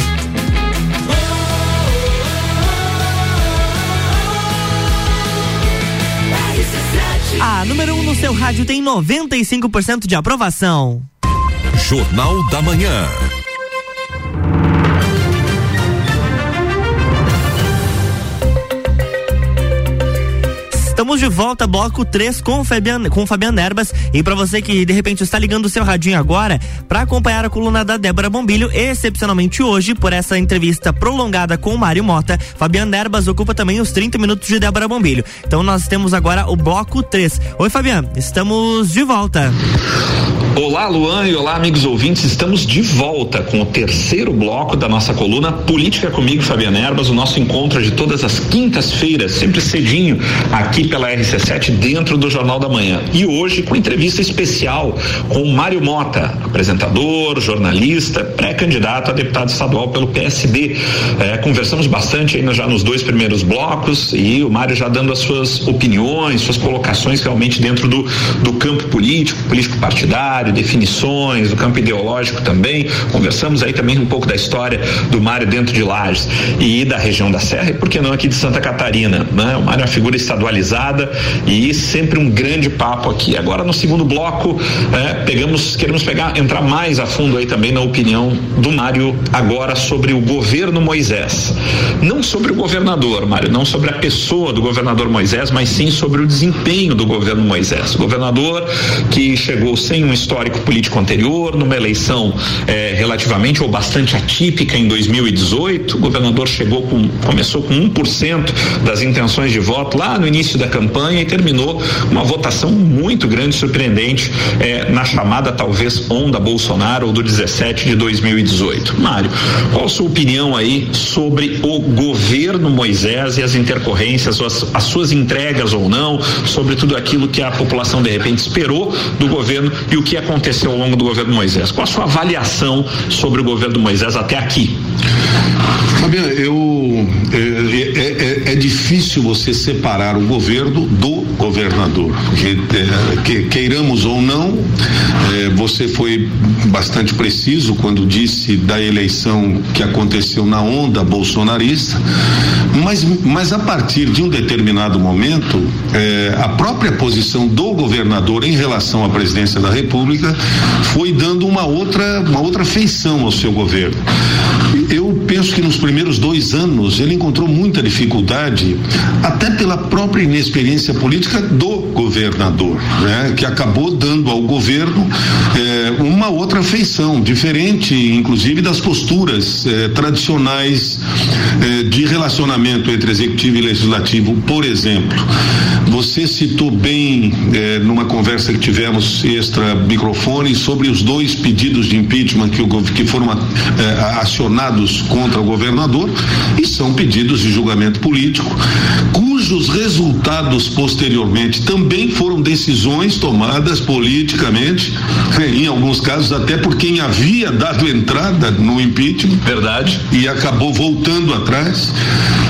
[SPEAKER 1] A número 1 um no seu rádio tem 95% de aprovação.
[SPEAKER 5] Jornal da Manhã.
[SPEAKER 1] Estamos de volta, bloco 3 com Fabian, com Fabiano Erbas. E para você que de repente está ligando o seu radinho agora, para acompanhar a coluna da Débora Bombilho, excepcionalmente hoje, por essa entrevista prolongada com o Mário Mota, Fabiano Erbas ocupa também os 30 minutos de Débora Bombilho. Então nós temos agora o bloco 3. Oi, Fabiano, estamos de volta.
[SPEAKER 2] Olá, Luan, e olá, amigos ouvintes. Estamos de volta com o terceiro bloco da nossa coluna Política comigo, Fabiano Erbas. O nosso encontro de todas as quintas-feiras, sempre cedinho, aqui pela da RC7 dentro do Jornal da Manhã. E hoje com entrevista especial com Mário Mota, apresentador, jornalista, pré-candidato a deputado estadual pelo PSD. É, conversamos bastante ainda já nos dois primeiros blocos e o Mário já dando as suas opiniões, suas colocações realmente dentro do, do campo político, político partidário, definições, do campo ideológico também. Conversamos aí também um pouco da história do Mário dentro de Lages e da região da Serra e por que não aqui de Santa Catarina, né? O Mário é uma figura estadualizada e sempre um grande papo aqui. Agora no segundo bloco, é, pegamos, queremos pegar, entrar mais a fundo aí também na opinião do Mário agora sobre o governo Moisés. Não sobre o governador, Mário, não sobre a pessoa do governador Moisés, mas sim sobre o desempenho do governo Moisés. O governador que chegou sem um histórico político anterior, numa eleição é, relativamente ou bastante atípica em 2018, o governador chegou com, começou com 1% das intenções de voto lá no início da campanha e terminou uma votação muito grande, surpreendente, é, na chamada talvez onda Bolsonaro ou do 17 de 2018. Mário, qual a sua opinião aí sobre o governo Moisés e as intercorrências, as, as suas entregas ou não, sobre tudo aquilo que a população de repente esperou do governo e o que aconteceu ao longo do governo Moisés? Qual a sua avaliação sobre o governo Moisés até aqui?
[SPEAKER 3] Fabiano, eu é, é, é, é, difícil você separar o governo do governador. Que, é, que, queiramos ou não, é, você foi bastante preciso quando disse da eleição que aconteceu na onda bolsonarista, mas, mas a partir de um determinado momento, é, a própria posição do governador em relação à presidência da República foi dando uma outra, uma outra feição ao seu governo. Eu penso que nos primeiros dois anos ele encontrou muita dificuldade, até pela própria inexperiência política do governador, né? Que acabou dando ao governo eh, uma outra feição, diferente, inclusive, das posturas eh, tradicionais eh, de relacionamento entre executivo e legislativo, por exemplo. Você citou bem numa conversa que tivemos extra microfone sobre os dois pedidos de impeachment que, o, que foram acionados contra o governador e são pedidos de julgamento político, cujos resultados posteriormente também foram decisões tomadas politicamente, em alguns casos até por quem havia dado entrada no impeachment.
[SPEAKER 2] Verdade.
[SPEAKER 3] E acabou voltando atrás.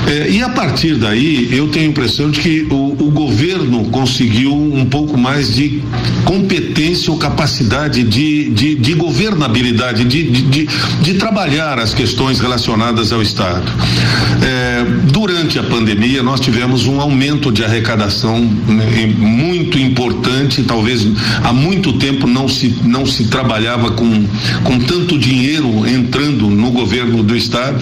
[SPEAKER 3] É, e a partir daí, eu tenho a impressão de que o, o governo conseguiu um pouco mais de competência ou capacidade de, de, de governabilidade, de, de, de, trabalhar as questões relacionadas ao Estado. É, durante a pandemia, nós tivemos um aumento de arrecadação né, muito importante, talvez há muito tempo não se, não se trabalhava com, com tanto dinheiro entrando no governo do Estado.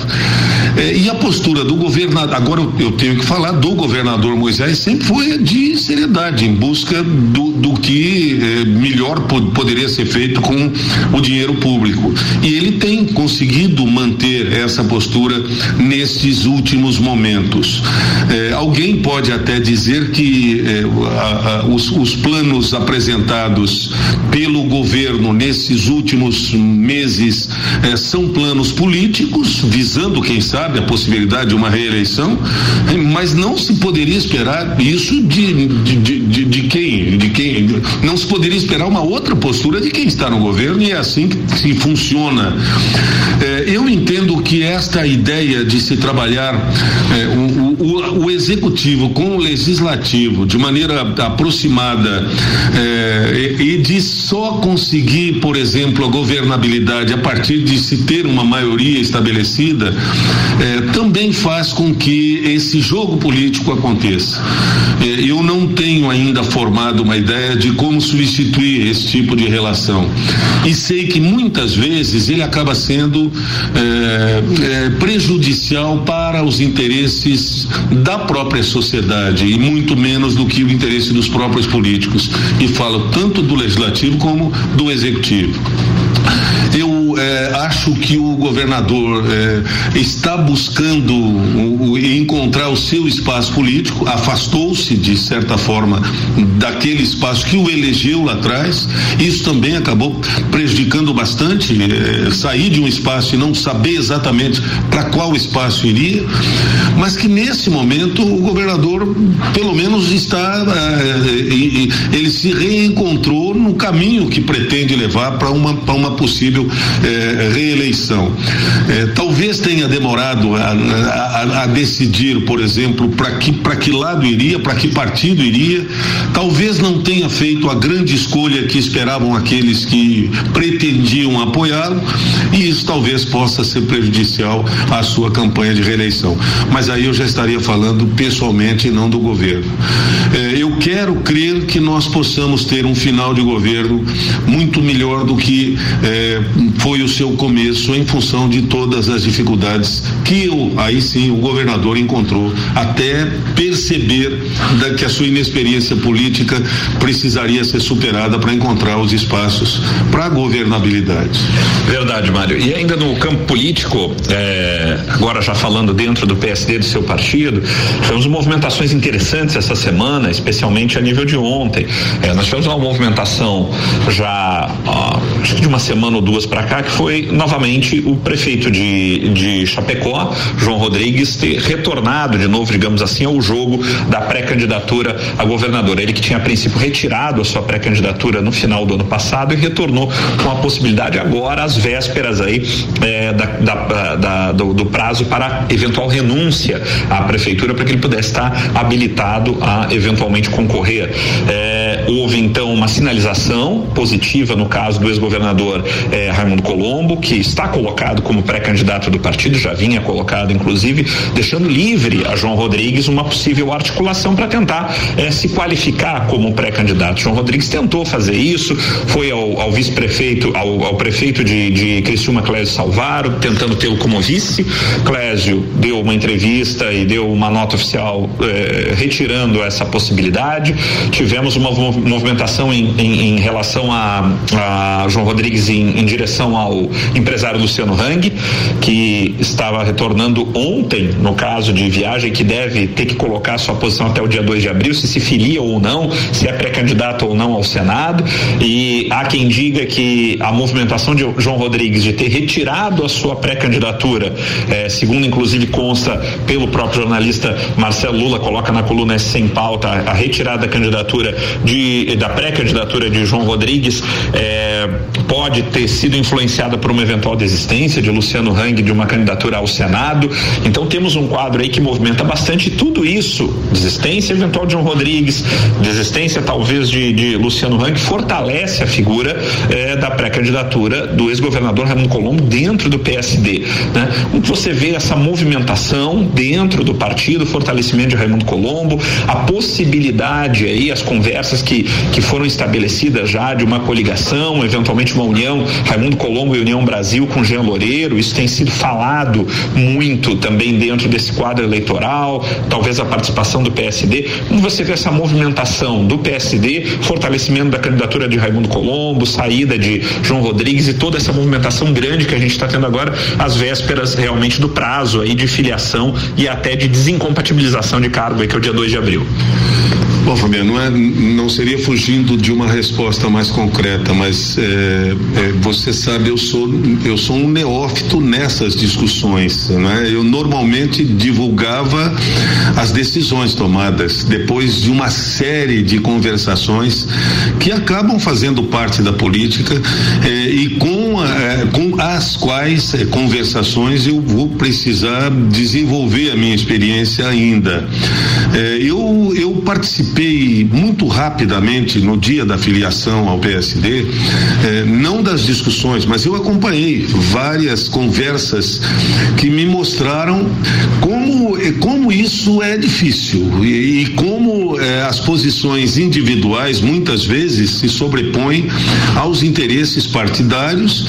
[SPEAKER 3] É, e a postura do governador, agora eu tenho que falar do governador Moisés, sempre foi de seriedade, em busca do, do que é, melhor poderia ser feito com o dinheiro público. E ele tem conseguido manter essa postura nestes últimos momentos. É, alguém pode até dizer que é, a, a, os, os planos apresentados pelo governo nesses últimos meses é, são planos políticos, visando, quem sabe, a possibilidade de uma reeleição, mas não se poderia esperar isso de, de, de, de quem? De quem? Não se poderia esperar uma outra postura de quem está no governo e é assim que se funciona. É, eu entendo que esta ideia de se trabalhar é, o, o, o, executivo com o legislativo de maneira aproximada é, e, e de só conseguir, por exemplo, a governabilidade a partir de se ter uma maioria estabelecida, é, também faz com que esse jogo político aconteça. É, eu não tenho ainda formado uma ideia de como substituir esse tipo de relação. E sei que muitas vezes ele acaba sendo é, é, prejudicial para os interesses da própria sociedade e muito menos do que o interesse dos próprios políticos. E falo tanto do legislativo como do executivo. Eh, acho que o governador eh, está buscando o, o, encontrar o seu espaço político, afastou-se de certa forma daquele espaço que o elegeu lá atrás. Isso também acabou prejudicando bastante eh, sair de um espaço e não saber exatamente para qual espaço iria, mas que nesse momento o governador pelo menos está ele se reencontrou no caminho que pretende levar para uma para uma possível eh, reeleição. Eh, talvez tenha demorado a, a, a decidir, por exemplo, para que que lado iria, para que partido iria. Talvez não tenha feito a grande escolha que esperavam aqueles que pretendiam apoiá-lo e isso talvez possa ser prejudicial à sua campanha de reeleição. Mas aí eu já estaria falando pessoalmente e não do governo. Eh, eu quero crer que nós possamos ter um final de governo muito melhor do que eh, foi o seu começo em função de todas as dificuldades que eu, aí sim o governador encontrou até perceber da, que a sua inexperiência política precisaria ser superada para encontrar os espaços para a governabilidade.
[SPEAKER 2] Verdade, Mário. E ainda no campo político, é, agora já falando dentro do PSD do seu partido, tivemos movimentações interessantes essa semana, especialmente a nível de ontem. É, nós tivemos uma movimentação já ó, de uma semana ou duas para cá, que foi novamente o prefeito de, de Chapecó, João Rodrigues, ter retornado de novo, digamos assim, ao jogo da pré-candidatura a governador. Ele que tinha a princípio retirado a sua pré-candidatura no final do ano passado e retornou com a possibilidade agora, às vésperas aí é, da, da, da, do, do, prazo para eventual renúncia à prefeitura para que ele pudesse estar habilitado a eventualmente concorrer. É, houve então uma sinalização positiva no caso do ex-governador é, Raimundo Colombo, que está colocado como pré-candidato do partido, já vinha colocado inclusive, deixando livre a João Rodrigues uma possível articulação para tentar é, se qualificar como pré-candidato. João Rodrigues tentou fazer isso, foi ao, ao vice-prefeito, ao, ao, prefeito de, de Criciúma, Clésio Salvaro, tentando tê-lo como vice. Clésio deu uma entrevista e deu uma nota oficial eh, retirando essa possibilidade. Tivemos uma movimentação em, em, em relação a, a, João Rodrigues em, em, direção ao empresário Luciano Hang, que estava retornando ontem, no caso de viagem, que deve ter que colocar sua posição até o dia 2 de abril, se se filia ou não, se é pré-candidato ou não ao Senado. E há quem diga que a movimentação de João Rodrigues de ter retirado a sua pré-candidatura, eh, segundo inclusive consta pelo próprio jornalista Marcelo Lula, coloca na coluna sem pauta a, a retirada da candidatura de, da pré-candidatura de João Rodrigues eh, pode ter sido influenciada por uma eventual desistência de Luciano Hang de uma candidatura ao Senado. Então temos um quadro aí que movimenta bastante tudo isso, desistência eventual de João Rodrigues, desistência talvez de, de Luciano Hang, fortalece a figura eh, da pré-candidatura do ex-governador Raimundo Colombo dentro do PSD. Né? Você vê essa movimentação dentro do partido, fortalecimento de Raimundo Colombo, a possibilidade aí, as conversas que, que foram estabelecidas já de uma coligação, eventualmente uma união, Raimundo Colombo e União Brasil com Jean Loureiro, isso tem sido falado muito também dentro desse quadro eleitoral, talvez a participação do PSD. Como você vê essa movimentação do PSD, fortalecimento da candidatura de Raimundo Colombo, saída de João Rodrigues e toda essa movimentação grande que a gente está tendo agora, às vésperas realmente do prazo aí de filiação e até de desincompatibilização de cargo, aí, que é o dia 2 de abril.
[SPEAKER 3] Bom, Fabiano, não, é, não seria fugindo de uma resposta mais concreta, mas é, é, você sabe, eu sou, eu sou um neófito nessas discussões. Né? Eu normalmente divulgava as decisões tomadas depois de uma série de conversações que acabam fazendo parte da política é, e com, é, com as quais é, conversações eu vou precisar desenvolver a minha experiência ainda. eu, eu participei participei muito rapidamente no dia da filiação ao PSD, eh, não das discussões, mas eu acompanhei várias conversas que me mostraram como, eh, como isso é difícil e, e como eh, as posições individuais muitas vezes se sobrepõem aos interesses partidários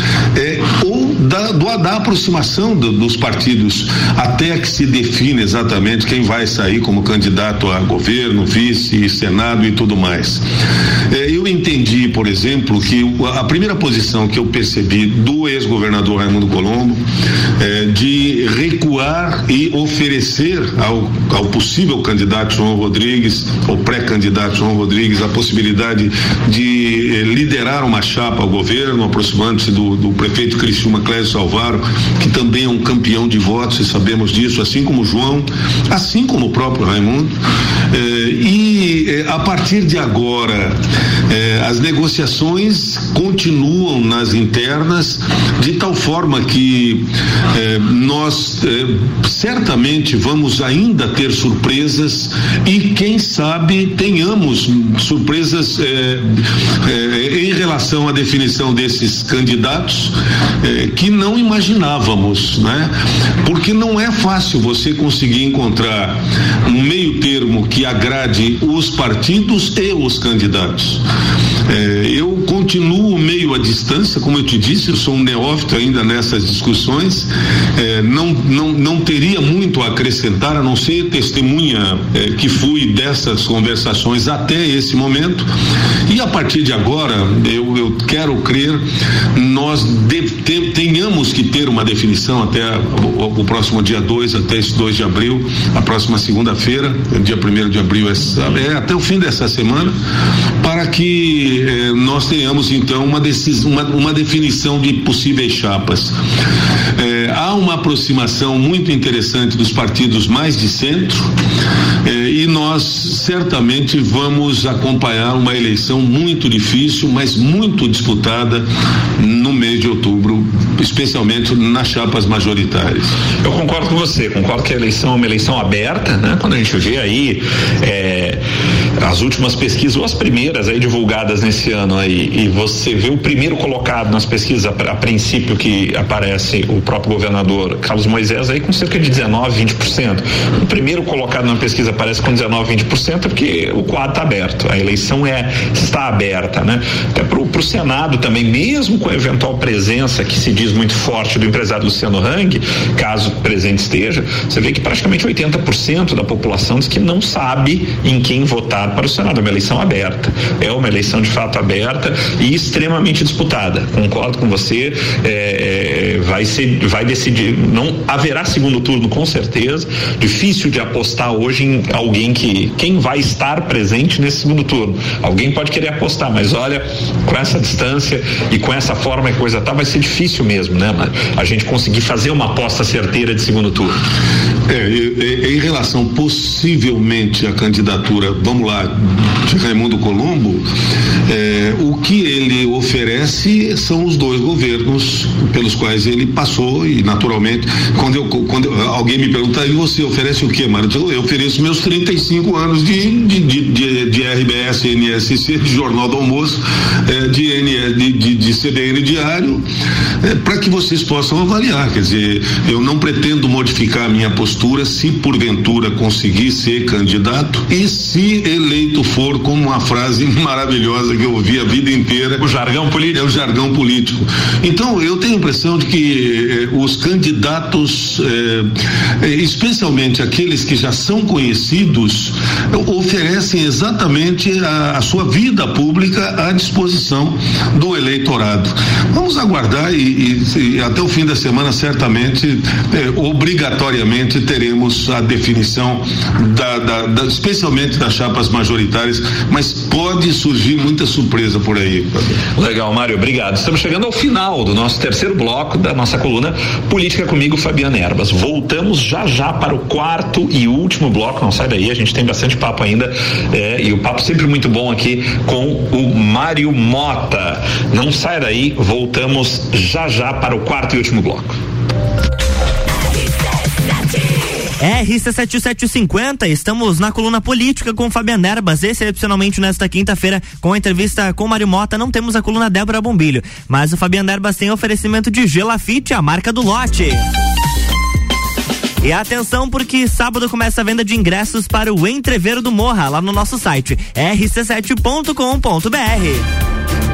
[SPEAKER 3] ou da, do, da aproximação do, dos partidos até que se define exatamente quem vai sair como candidato a governo, vice, senado e tudo mais. É, eu entendi, por exemplo, que a primeira posição que eu percebi do ex-governador Raimundo Colombo é, de recuar e oferecer ao, ao possível candidato João Rodrigues, ou pré-candidato João Rodrigues, a possibilidade de eh, liderar uma chapa ao governo, aproximando-se do, do prefeito Criciúma Clésio Salvaro, que também é um campeão de votos, e sabemos disso, assim como João, assim como o próprio Raimundo. Eh, e eh, a partir de agora, eh, as negociações continuam nas internas, de tal forma que nós certamente vamos ainda ter surpresas e, quem sabe, tenhamos surpresas em relação à definição desses candidatos que não imaginávamos, né? Porque não é fácil você conseguir encontrar um meio termo que agrade os partidos e os candidatos. Eh, eu continuo meio à distância, como eu te disse, eu sou um neófito ainda nessas discussões, eh, não, não, não teria muito a acrescentar, a não ser testemunha eh, que fui dessas conversações até esse momento. E a partir de agora, eu, eu quero crer, nós de, te, tenhamos que ter uma definição até o, o próximo dia 2, até esse 2 de abril, a próxima segunda-feira, dia 1 de abril, é, é, até o fim dessa semana, para que eh, nós tenhamos então uma, decisão, uma, uma definição de possíveis chapas. Eh, há uma aproximação muito interessante dos partidos mais de centro eh, e nós certamente vamos acompanhar uma eleição muito difícil, mas muito disputada no mês de outubro, especialmente nas chapas majoritárias.
[SPEAKER 2] Eu concordo com você, concordo que a eleição é uma eleição aberta, né? Quando a gente vê aí é, as últimas pesquisas, ou as primeiras aí divulgadas nesse ano aí, e você vê o primeiro colocado nas pesquisas, a, princípio que aparece o próprio governador Carlos Moisés aí com cerca de 19, 20%. O primeiro colocado na pesquisa aparece com 19, 20%, é porque o quadro está aberto, a eleição é está aberta, né? Até pro, pro Senado também, mesmo com a eventual presença que se diz muito forte do empresário Luciano Hang, caso presente esteja, você vê que praticamente 80% da população diz que não sabe em quem votar para o Senado. É uma eleição aberta. É uma eleição de fato aberta e extremamente disputada. Concordo com você. É, vai ser, vai decidir. Não haverá segundo turno com certeza. Difícil de apostar hoje em alguém que quem vai estar presente nesse segundo turno. Alguém pode querer apostar, mas olha, com essa distância e com essa forma que coisa tá, vai ser difícil mesmo, né? A gente conseguir fazer uma aposta certeira de segundo turno.
[SPEAKER 3] É, em relação possivelmente à candidatura, vamos lá, de Raimundo Colombo, é, o que ele oferece são os dois governos pelos quais ele passou e naturalmente quando eu quando alguém me pergunta e você oferece o que, Mário? Eu ofereço meus 35 anos de de, de, de, RBS, NSC, de Jornal do Almoço, é, de, de, de, de CDN diário, é, para que vocês possam avaliar. Quer dizer, eu não pretendo modificar minha postura se porventura conseguir ser candidato e se eleito for como uma frase maravilhosa que eu ouvi a vida inteira.
[SPEAKER 2] O jargão político.
[SPEAKER 3] É o jargão político. Então, eu tenho a impressão de que eh, os candidatos, eh, especialmente aqueles que já são conhecidos, oferecem exatamente a, a sua vida pública à disposição do eleitorado. Vamos aguardar e, e, e até o fim da semana, certamente, eh, obrigatoriamente, teremos a definição, da, da, da, especialmente das chapas majoritárias, mas pode surgir muita surpresa por
[SPEAKER 2] Legal, Mário, obrigado. Estamos chegando ao final do nosso terceiro bloco da nossa coluna Política comigo, Fabiana Erbas. Voltamos já já para o quarto e último bloco. Não sai daí, a gente tem bastante papo ainda é, e o papo sempre muito bom aqui com o Mário Mota. Não sai daí, voltamos já já para o quarto e último bloco.
[SPEAKER 1] RC7750, estamos na coluna política com Fabiana Erbas, excepcionalmente nesta quinta-feira, com a entrevista com Mário Mota, não temos a coluna Débora Bombilho, mas o Fabiana Erbas tem oferecimento de Gelafite, a marca do lote. E atenção porque sábado começa a venda de ingressos para o Entreveiro do Morra, lá no nosso site rc7.com.br.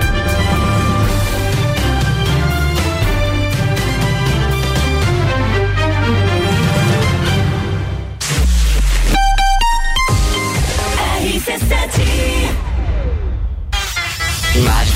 [SPEAKER 13] Mad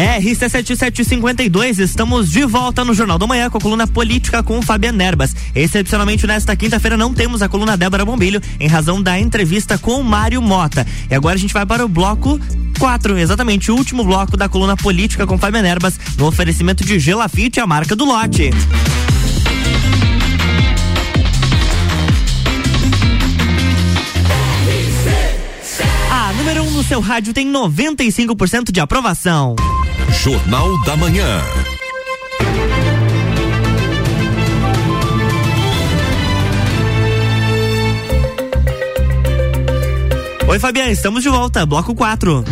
[SPEAKER 1] RC7752, estamos de volta no Jornal da Manhã com a coluna política com Fabiano Erbas. Excepcionalmente nesta quinta-feira não temos a coluna Débora Bombilho em razão da entrevista com Mário Mota. E agora a gente vai para o bloco 4, exatamente o último bloco da coluna política com Fabiano Erbas, no oferecimento de Gelafite, a marca do lote. No seu rádio tem 95% de aprovação.
[SPEAKER 5] Jornal da Manhã.
[SPEAKER 1] Oi, Fabiano, estamos de volta, bloco 4.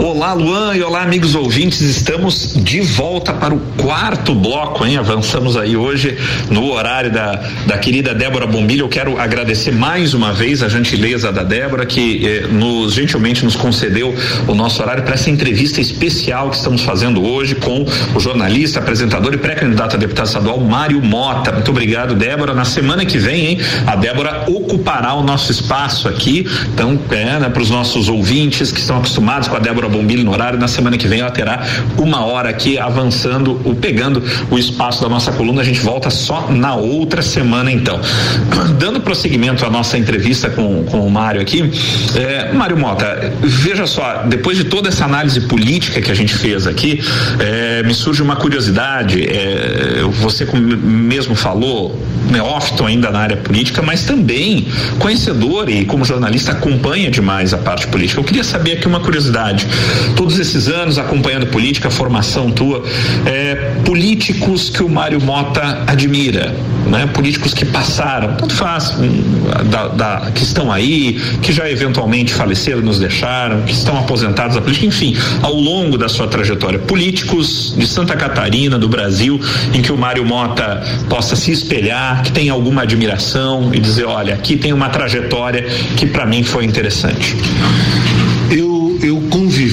[SPEAKER 2] Olá, Luan, e olá, amigos ouvintes. Estamos de volta para o quarto bloco, hein? Avançamos aí hoje no horário da, da querida Débora Bombilho. Eu quero agradecer mais uma vez a gentileza da Débora, que eh, nos gentilmente nos concedeu o nosso horário para essa entrevista especial que estamos fazendo hoje com o jornalista, apresentador e pré-candidato a deputado estadual Mário Mota. Muito obrigado, Débora. Na semana que vem, hein, a Débora ocupará o nosso espaço aqui. Então, é, né, para os nossos ouvintes que estão acostumados com a Débora Bombilho no horário, na semana que vem ela terá uma hora aqui avançando, o, pegando o espaço da nossa coluna. A gente volta só na outra semana, então. Dando prosseguimento à nossa entrevista com, com o Mário aqui, é, Mário Mota, veja só, depois de toda essa análise política que a gente fez aqui, é, me surge uma curiosidade. É, você mesmo falou, neófito ainda na área política, mas também conhecedor e como jornalista acompanha demais a parte política. Eu queria saber aqui uma curiosidade. Todos esses anos acompanhando política, formação tua, é, políticos que o Mário Mota admira, né? Políticos que passaram, tanto faz, um, da, da, que estão aí, que já eventualmente faleceram, nos deixaram, que estão aposentados da política, enfim, ao longo da sua trajetória, políticos de Santa Catarina, do Brasil, em que o Mário Mota possa se espelhar, que tenha alguma admiração e dizer, olha, aqui tem uma trajetória que para mim foi interessante.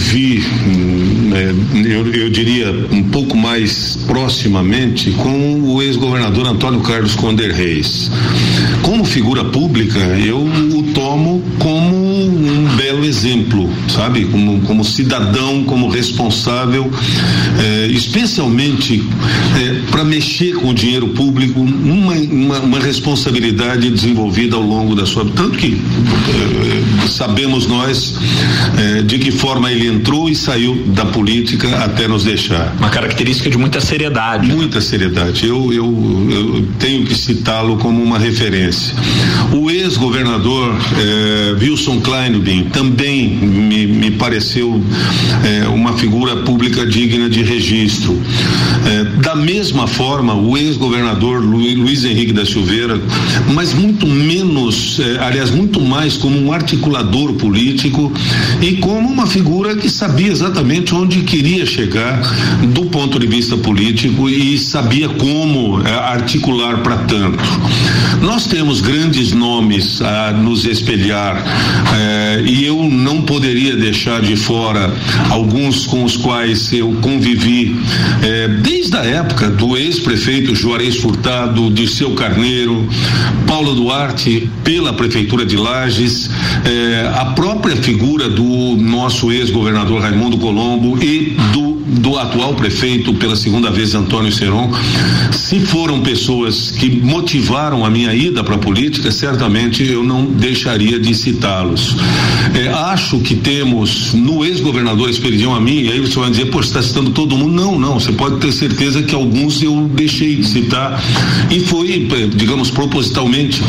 [SPEAKER 3] Convivi, né, eu, eu, diria, um pouco mais proximamente com o ex-governador Antônio Carlos Conder Reis. Como figura pública, eu o tomo como exemplo, sabe? Como, como cidadão, como responsável, eh, especialmente eh, para mexer com o dinheiro público, uma, uma, uma, responsabilidade desenvolvida ao longo da sua. Tanto que eh, sabemos nós de que forma ele entrou e saiu da política até nos deixar.
[SPEAKER 2] Uma característica de muita seriedade.
[SPEAKER 3] Muita seriedade. Eu, eu, eu tenho que citá-lo como uma referência. O ex-governador Wilson Kleinobin também me, me pareceu é, uma figura pública digna de registro. É, da mesma forma, o ex-governador Luiz Henrique da Silveira, mas muito menos, é, aliás, muito mais como um articulador político e como uma figura que sabia exatamente onde queria chegar do ponto de vista político e sabia como é, articular para tanto. Nós temos grandes nomes a nos espelhar é, e eu não poderia deixar de fora alguns com os quais eu convivi eh, desde a época do ex-prefeito Juarez Furtado, Dirceu Carneiro, Paulo Duarte, pela Prefeitura de Lages, eh, a própria figura do nosso ex-governador Raimundo Colombo e do do atual prefeito pela segunda vez Antônio Seron, se foram pessoas que motivaram a minha ida para a política, certamente eu não deixaria de citá-los. É, acho que temos no ex-governador Esperidião a mim, e aí você vai dizer, você está citando todo mundo? Não, não, você pode ter certeza que alguns eu deixei de citar e foi, é, digamos, propositalmente,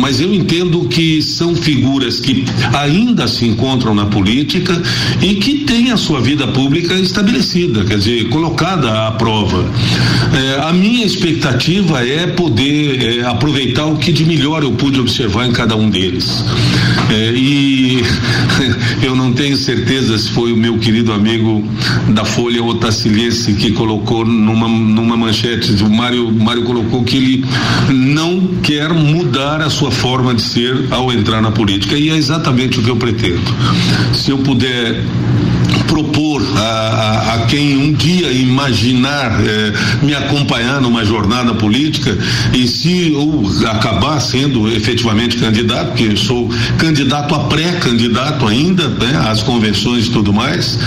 [SPEAKER 3] mas eu entendo que são figuras que ainda se encontram na política e que têm a sua vida pública estabelecida quer dizer, colocada à prova. É, a minha expectativa é poder é, aproveitar o que de melhor eu pude observar em cada um deles. É, e eu não tenho certeza se foi o meu querido amigo da Folha Otaciliense que colocou numa, numa manchete, o Mário, Mário colocou que ele não quer mudar a sua forma de ser ao entrar na política. E é exatamente o que eu pretendo. Se eu puder propor a, a, a quem um dia imaginar eh, me acompanhar numa jornada política e se eu acabar sendo efetivamente candidato, porque eu sou candidato a pré-candidato ainda, né, às convenções e tudo mais,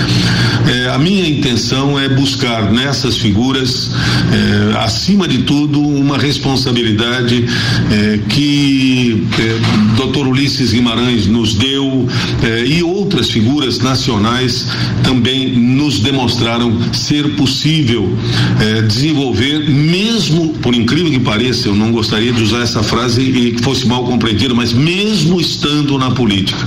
[SPEAKER 3] eh, a minha intenção é buscar nessas figuras, eh, acima de tudo, uma responsabilidade que Dr. Ulisses Guimarães nos deu e outras figuras nacionais também nos demonstraram ser possível eh, desenvolver, mesmo, por incrível que pareça, eu não gostaria de usar essa frase e que fosse mal compreendida, mas mesmo estando na política.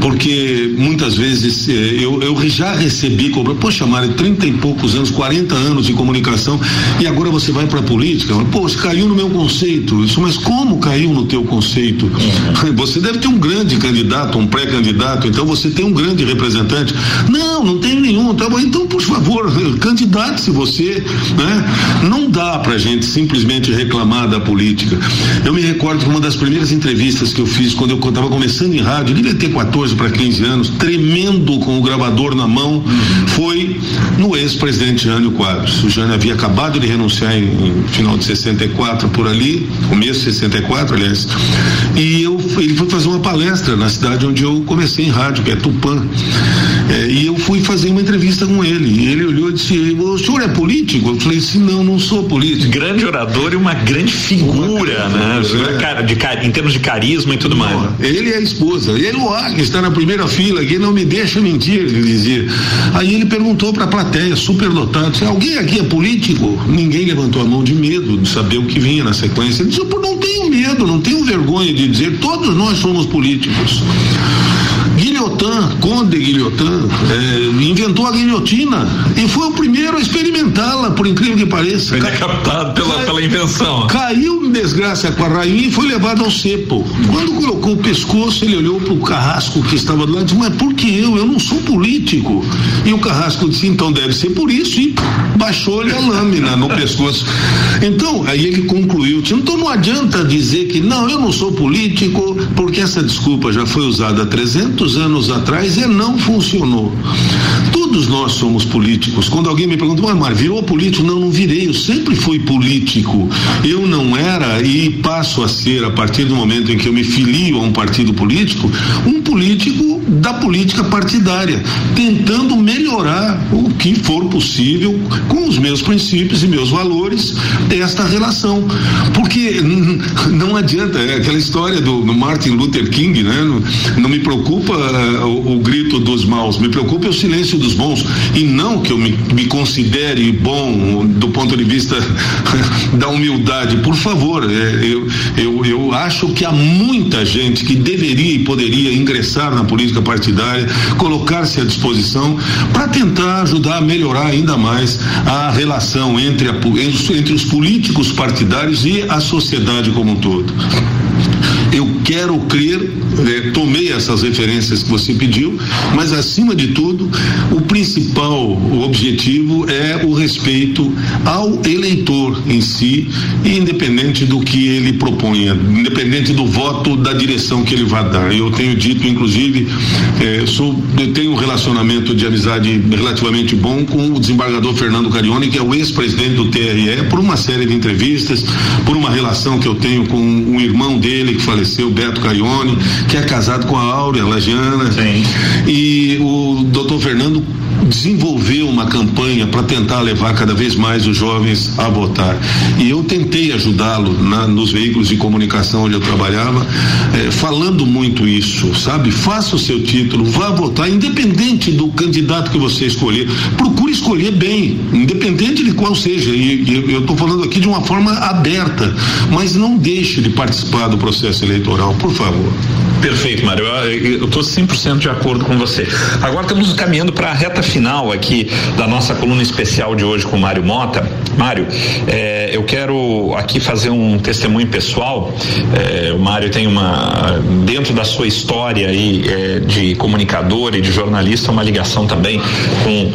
[SPEAKER 3] Porque muitas vezes eh, eu, eu já recebi, poxa, Mário, 30 e poucos anos, 40 anos de comunicação, e agora você vai para a política? Poxa, caiu no meu conceito. Isso, mas como caiu no teu conceito? Você deve ter um grande candidato, um pré-candidato, então você tem um grande representante. Não, não tem nenhum. Tá bom, então, por favor, candidate-se você. Né? Não dá pra gente simplesmente reclamar da política. Eu me recordo que uma das primeiras entrevistas que eu fiz quando eu estava começando em rádio, devia ter 14 para 15 anos, tremendo com o gravador na mão, foi no ex-presidente Jânio Quadros. O Jânio havia acabado de renunciar em, em final de 64 por ali, começo de 64, aliás. E eu, ele foi fazer uma palestra na cidade onde eu comecei em rádio, que é Tupã. É, e eu fui fazer uma entrevista com ele. E ele olhou e disse: O senhor é político? Eu falei assim: Não, não sou político.
[SPEAKER 2] Grande orador e uma grande figura, uma né? É. Cara, de, em termos de carisma e tudo não, mais.
[SPEAKER 3] Ele e a esposa. Ele, o que está na primeira fila aqui, não me deixa mentir, ele dizia. Aí ele perguntou para a plateia, super dotado: Alguém aqui é político? Ninguém levantou a mão de medo de saber o que vinha na sequência. Ele disse: Eu não tenho medo, não tenho vergonha de dizer, todos nós somos políticos. Guilhotin, Conde Guilhotin, é, inventou a guilhotina e foi o primeiro a experimentá-la, por incrível que pareça.
[SPEAKER 2] Ele é captado pela, cai, pela invenção.
[SPEAKER 3] Caiu em desgraça com a rainha e foi levado ao cepo. Quando colocou o pescoço, ele olhou para o carrasco que estava do lado e disse: Mas por que eu? Eu não sou político. E o carrasco disse: Então deve ser por isso. E baixou-lhe a lâmina no pescoço. Então, aí ele concluiu: Então não adianta dizer que não, eu não sou político, porque essa desculpa já foi usada há 300 anos atrás e não funcionou. Todos nós somos políticos. Quando alguém me pergunta, mas Mar, virou político? Não, não virei. Eu sempre fui político. Eu não era e passo a ser, a partir do momento em que eu me filio a um partido político, um político da política partidária, tentando melhorar o que for possível com os meus princípios e meus valores esta relação. Porque não adianta, é aquela história do, do Martin Luther King, né? Não, não me preocupa uh, o, o, grito dos maus, me preocupa o silêncio dos bons. E não que eu me, me considere bom do ponto de vista da humildade. Por favor, é, eu, eu, eu acho que há muita gente que deveria e poderia ingressar na política partidária, colocar-se à disposição para tentar ajudar a melhorar ainda mais a relação entre, a, entre os políticos partidários e a sociedade como um todo. Eu quero crer, eh, tomei essas referências que você pediu, mas acima de tudo, o principal objetivo é o respeito ao eleitor em si, independente do que ele proponha, independente do voto da direção que ele vai dar. Eu tenho dito, inclusive, eh, sou, tenho um relacionamento de amizade relativamente bom com o desembargador Fernando Carione, que é o ex-presidente do TRE, por uma série de entrevistas, por uma relação que eu tenho com um irmão dele que faleceu, Beto Carione, que é casado com a Áurea Lagiana.
[SPEAKER 2] Sim.
[SPEAKER 3] E o doutor Fernando desenvolveu uma campanha para tentar levar cada vez mais os jovens a votar. E eu tentei ajudá-lo nos veículos de comunicação onde eu trabalhava, eh, falando muito isso, sabe? Faça o seu título, vá votar, independente do candidato que você escolher. Procure escolher bem, independente de qual seja. E, e eu estou falando aqui de uma forma aberta, mas não deixe de participar do processo eleitoral, por favor.
[SPEAKER 2] Perfeito, Mário. Eu estou 100% de acordo com você. Agora estamos caminhando para a reta final aqui da nossa coluna especial de hoje com o Mário Mota. Mário, eh, eu quero aqui fazer um testemunho pessoal. Eh, o Mário tem uma, dentro da sua história aí eh, de comunicador e de jornalista, uma ligação também com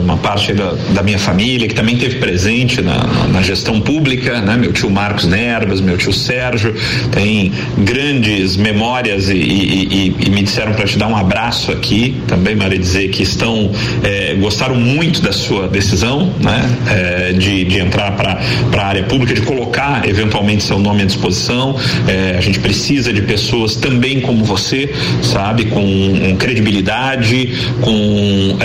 [SPEAKER 2] uma parte da, da, minha família que também teve presente na, na, gestão pública, né? Meu tio Marcos Nerbas, meu tio Sérgio, tem grandes memórias e, e, e, e me disseram para te dar um abraço aqui, também, Mário, dizer que estão eh, gostaram muito da sua decisão, né? Eh, de, de entrar para a área pública, de colocar eventualmente seu nome à disposição. Eh, a gente precisa de pessoas também como você, sabe, com, com credibilidade, com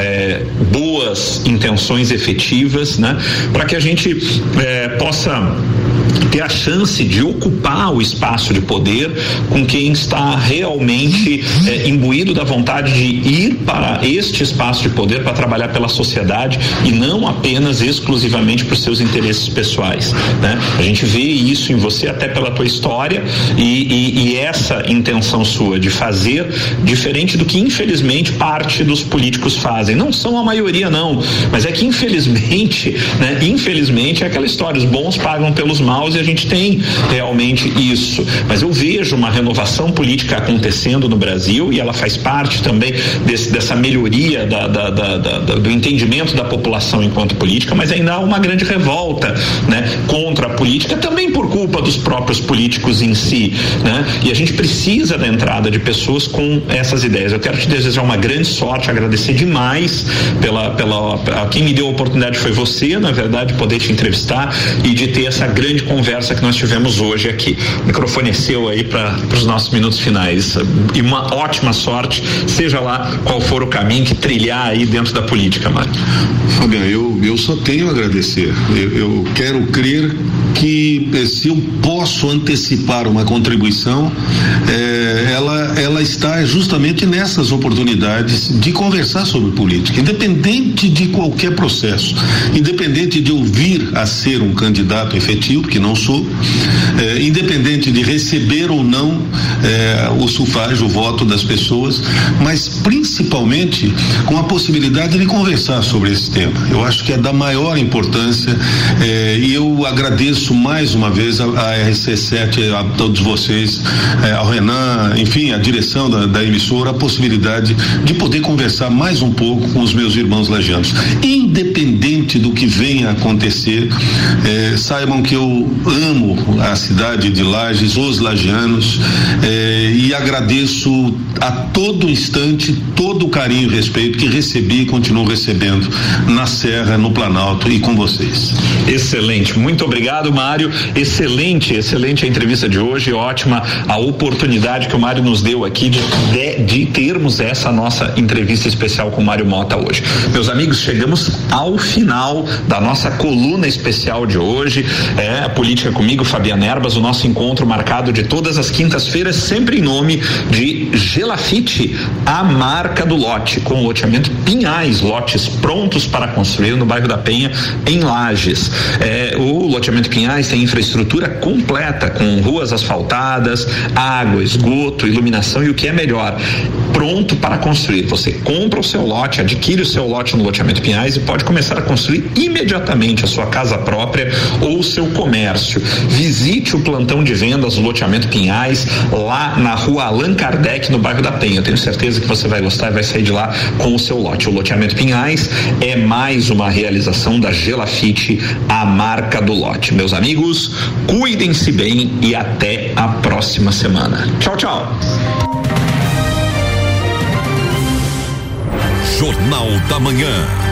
[SPEAKER 2] intenções efetivas, né? Para que a gente possa ter a chance de ocupar o espaço de poder com quem está realmente é, imbuído da vontade de ir para este espaço de poder para trabalhar pela sociedade e não apenas exclusivamente para os seus interesses pessoais. Né? A gente vê isso em você até pela tua história e, e, e essa intenção sua de fazer diferente do que infelizmente parte dos políticos fazem. Não são a maioria não, mas é que infelizmente, né? Infelizmente é aquela história, os bons pagam pelos maus e a gente tem realmente isso. Mas eu vejo uma renovação política acontecendo no Brasil e ela faz parte também desse, dessa melhoria da, da, da, do entendimento da população enquanto política, mas ainda há uma grande revolta né, contra a política, também por culpa dos próprios políticos em si. Né? E a gente precisa da entrada de pessoas com essas ideias. Eu quero te desejar uma grande sorte, agradecer demais pela, pela quem me deu a oportunidade foi você, na verdade, poder te entrevistar e de ter essa grande conversa que nós tivemos hoje aqui. O microfone é seu aí para os nossos minutos finais. E uma ótima sorte, seja lá qual for o caminho que trilhar aí dentro da política, Mário.
[SPEAKER 3] Fabiano, eu, eu só tenho a agradecer. Eu, eu quero crer que eh, se eu posso antecipar uma contribuição, eh, ela, ela está justamente nessas oportunidades de conversar sobre política, independente de qualquer processo, independente de ouvir a ser um candidato efetivo, que não sou, eh, independente de receber ou não o sufrágio, o voto das pessoas, mas principalmente com a possibilidade de conversar sobre esse tema. Eu acho que é da maior importância e eu agradeço agradeço mais uma vez a, a RC7, a todos vocês, eh, ao Renan, enfim, a direção da, da, emissora, a possibilidade de poder conversar mais um pouco com os meus irmãos lagianos. Independente do que venha a acontecer, eh, saibam que eu amo a cidade de Lages, os lagianos, eh, e agradeço a todo instante todo o carinho e respeito que recebi e continuo recebendo na Serra, no Planalto e com vocês.
[SPEAKER 2] Excelente, muito obrigado, Mário. Excelente, excelente a entrevista de hoje, ótima a oportunidade que o Mário nos deu aqui de, de, de termos essa nossa entrevista especial com o Mário Mota hoje. Meus amigos, chegamos ao final da nossa coluna especial de hoje. É a Política comigo, Fabiana Erbas, o nosso encontro marcado de todas as quintas-feiras, sempre em nome de Gelafite, a marca do lote, com loteamento Pinhais, lotes prontos para construir no bairro da Penha, em Lages. É, o loteamento Pinhais tem infraestrutura completa, com ruas asfaltadas, água, esgoto, iluminação e o que é melhor, pronto para construir. Você compra o seu lote, adquire o seu lote no loteamento Pinhais e pode começar a construir imediatamente a sua casa própria ou o seu comércio. Visite o plantão de vendas do loteamento Pinhais lá na rua Allan Kardec, no bairro da Penha. Eu tenho certeza que você vai gostar e vai sair de lá com o seu lote. O loteamento Pinhais é mais uma realização da Gelafite, a marca do lote. Meus amigos, cuidem-se bem e até a próxima semana. Tchau, tchau.
[SPEAKER 5] Jornal da Manhã.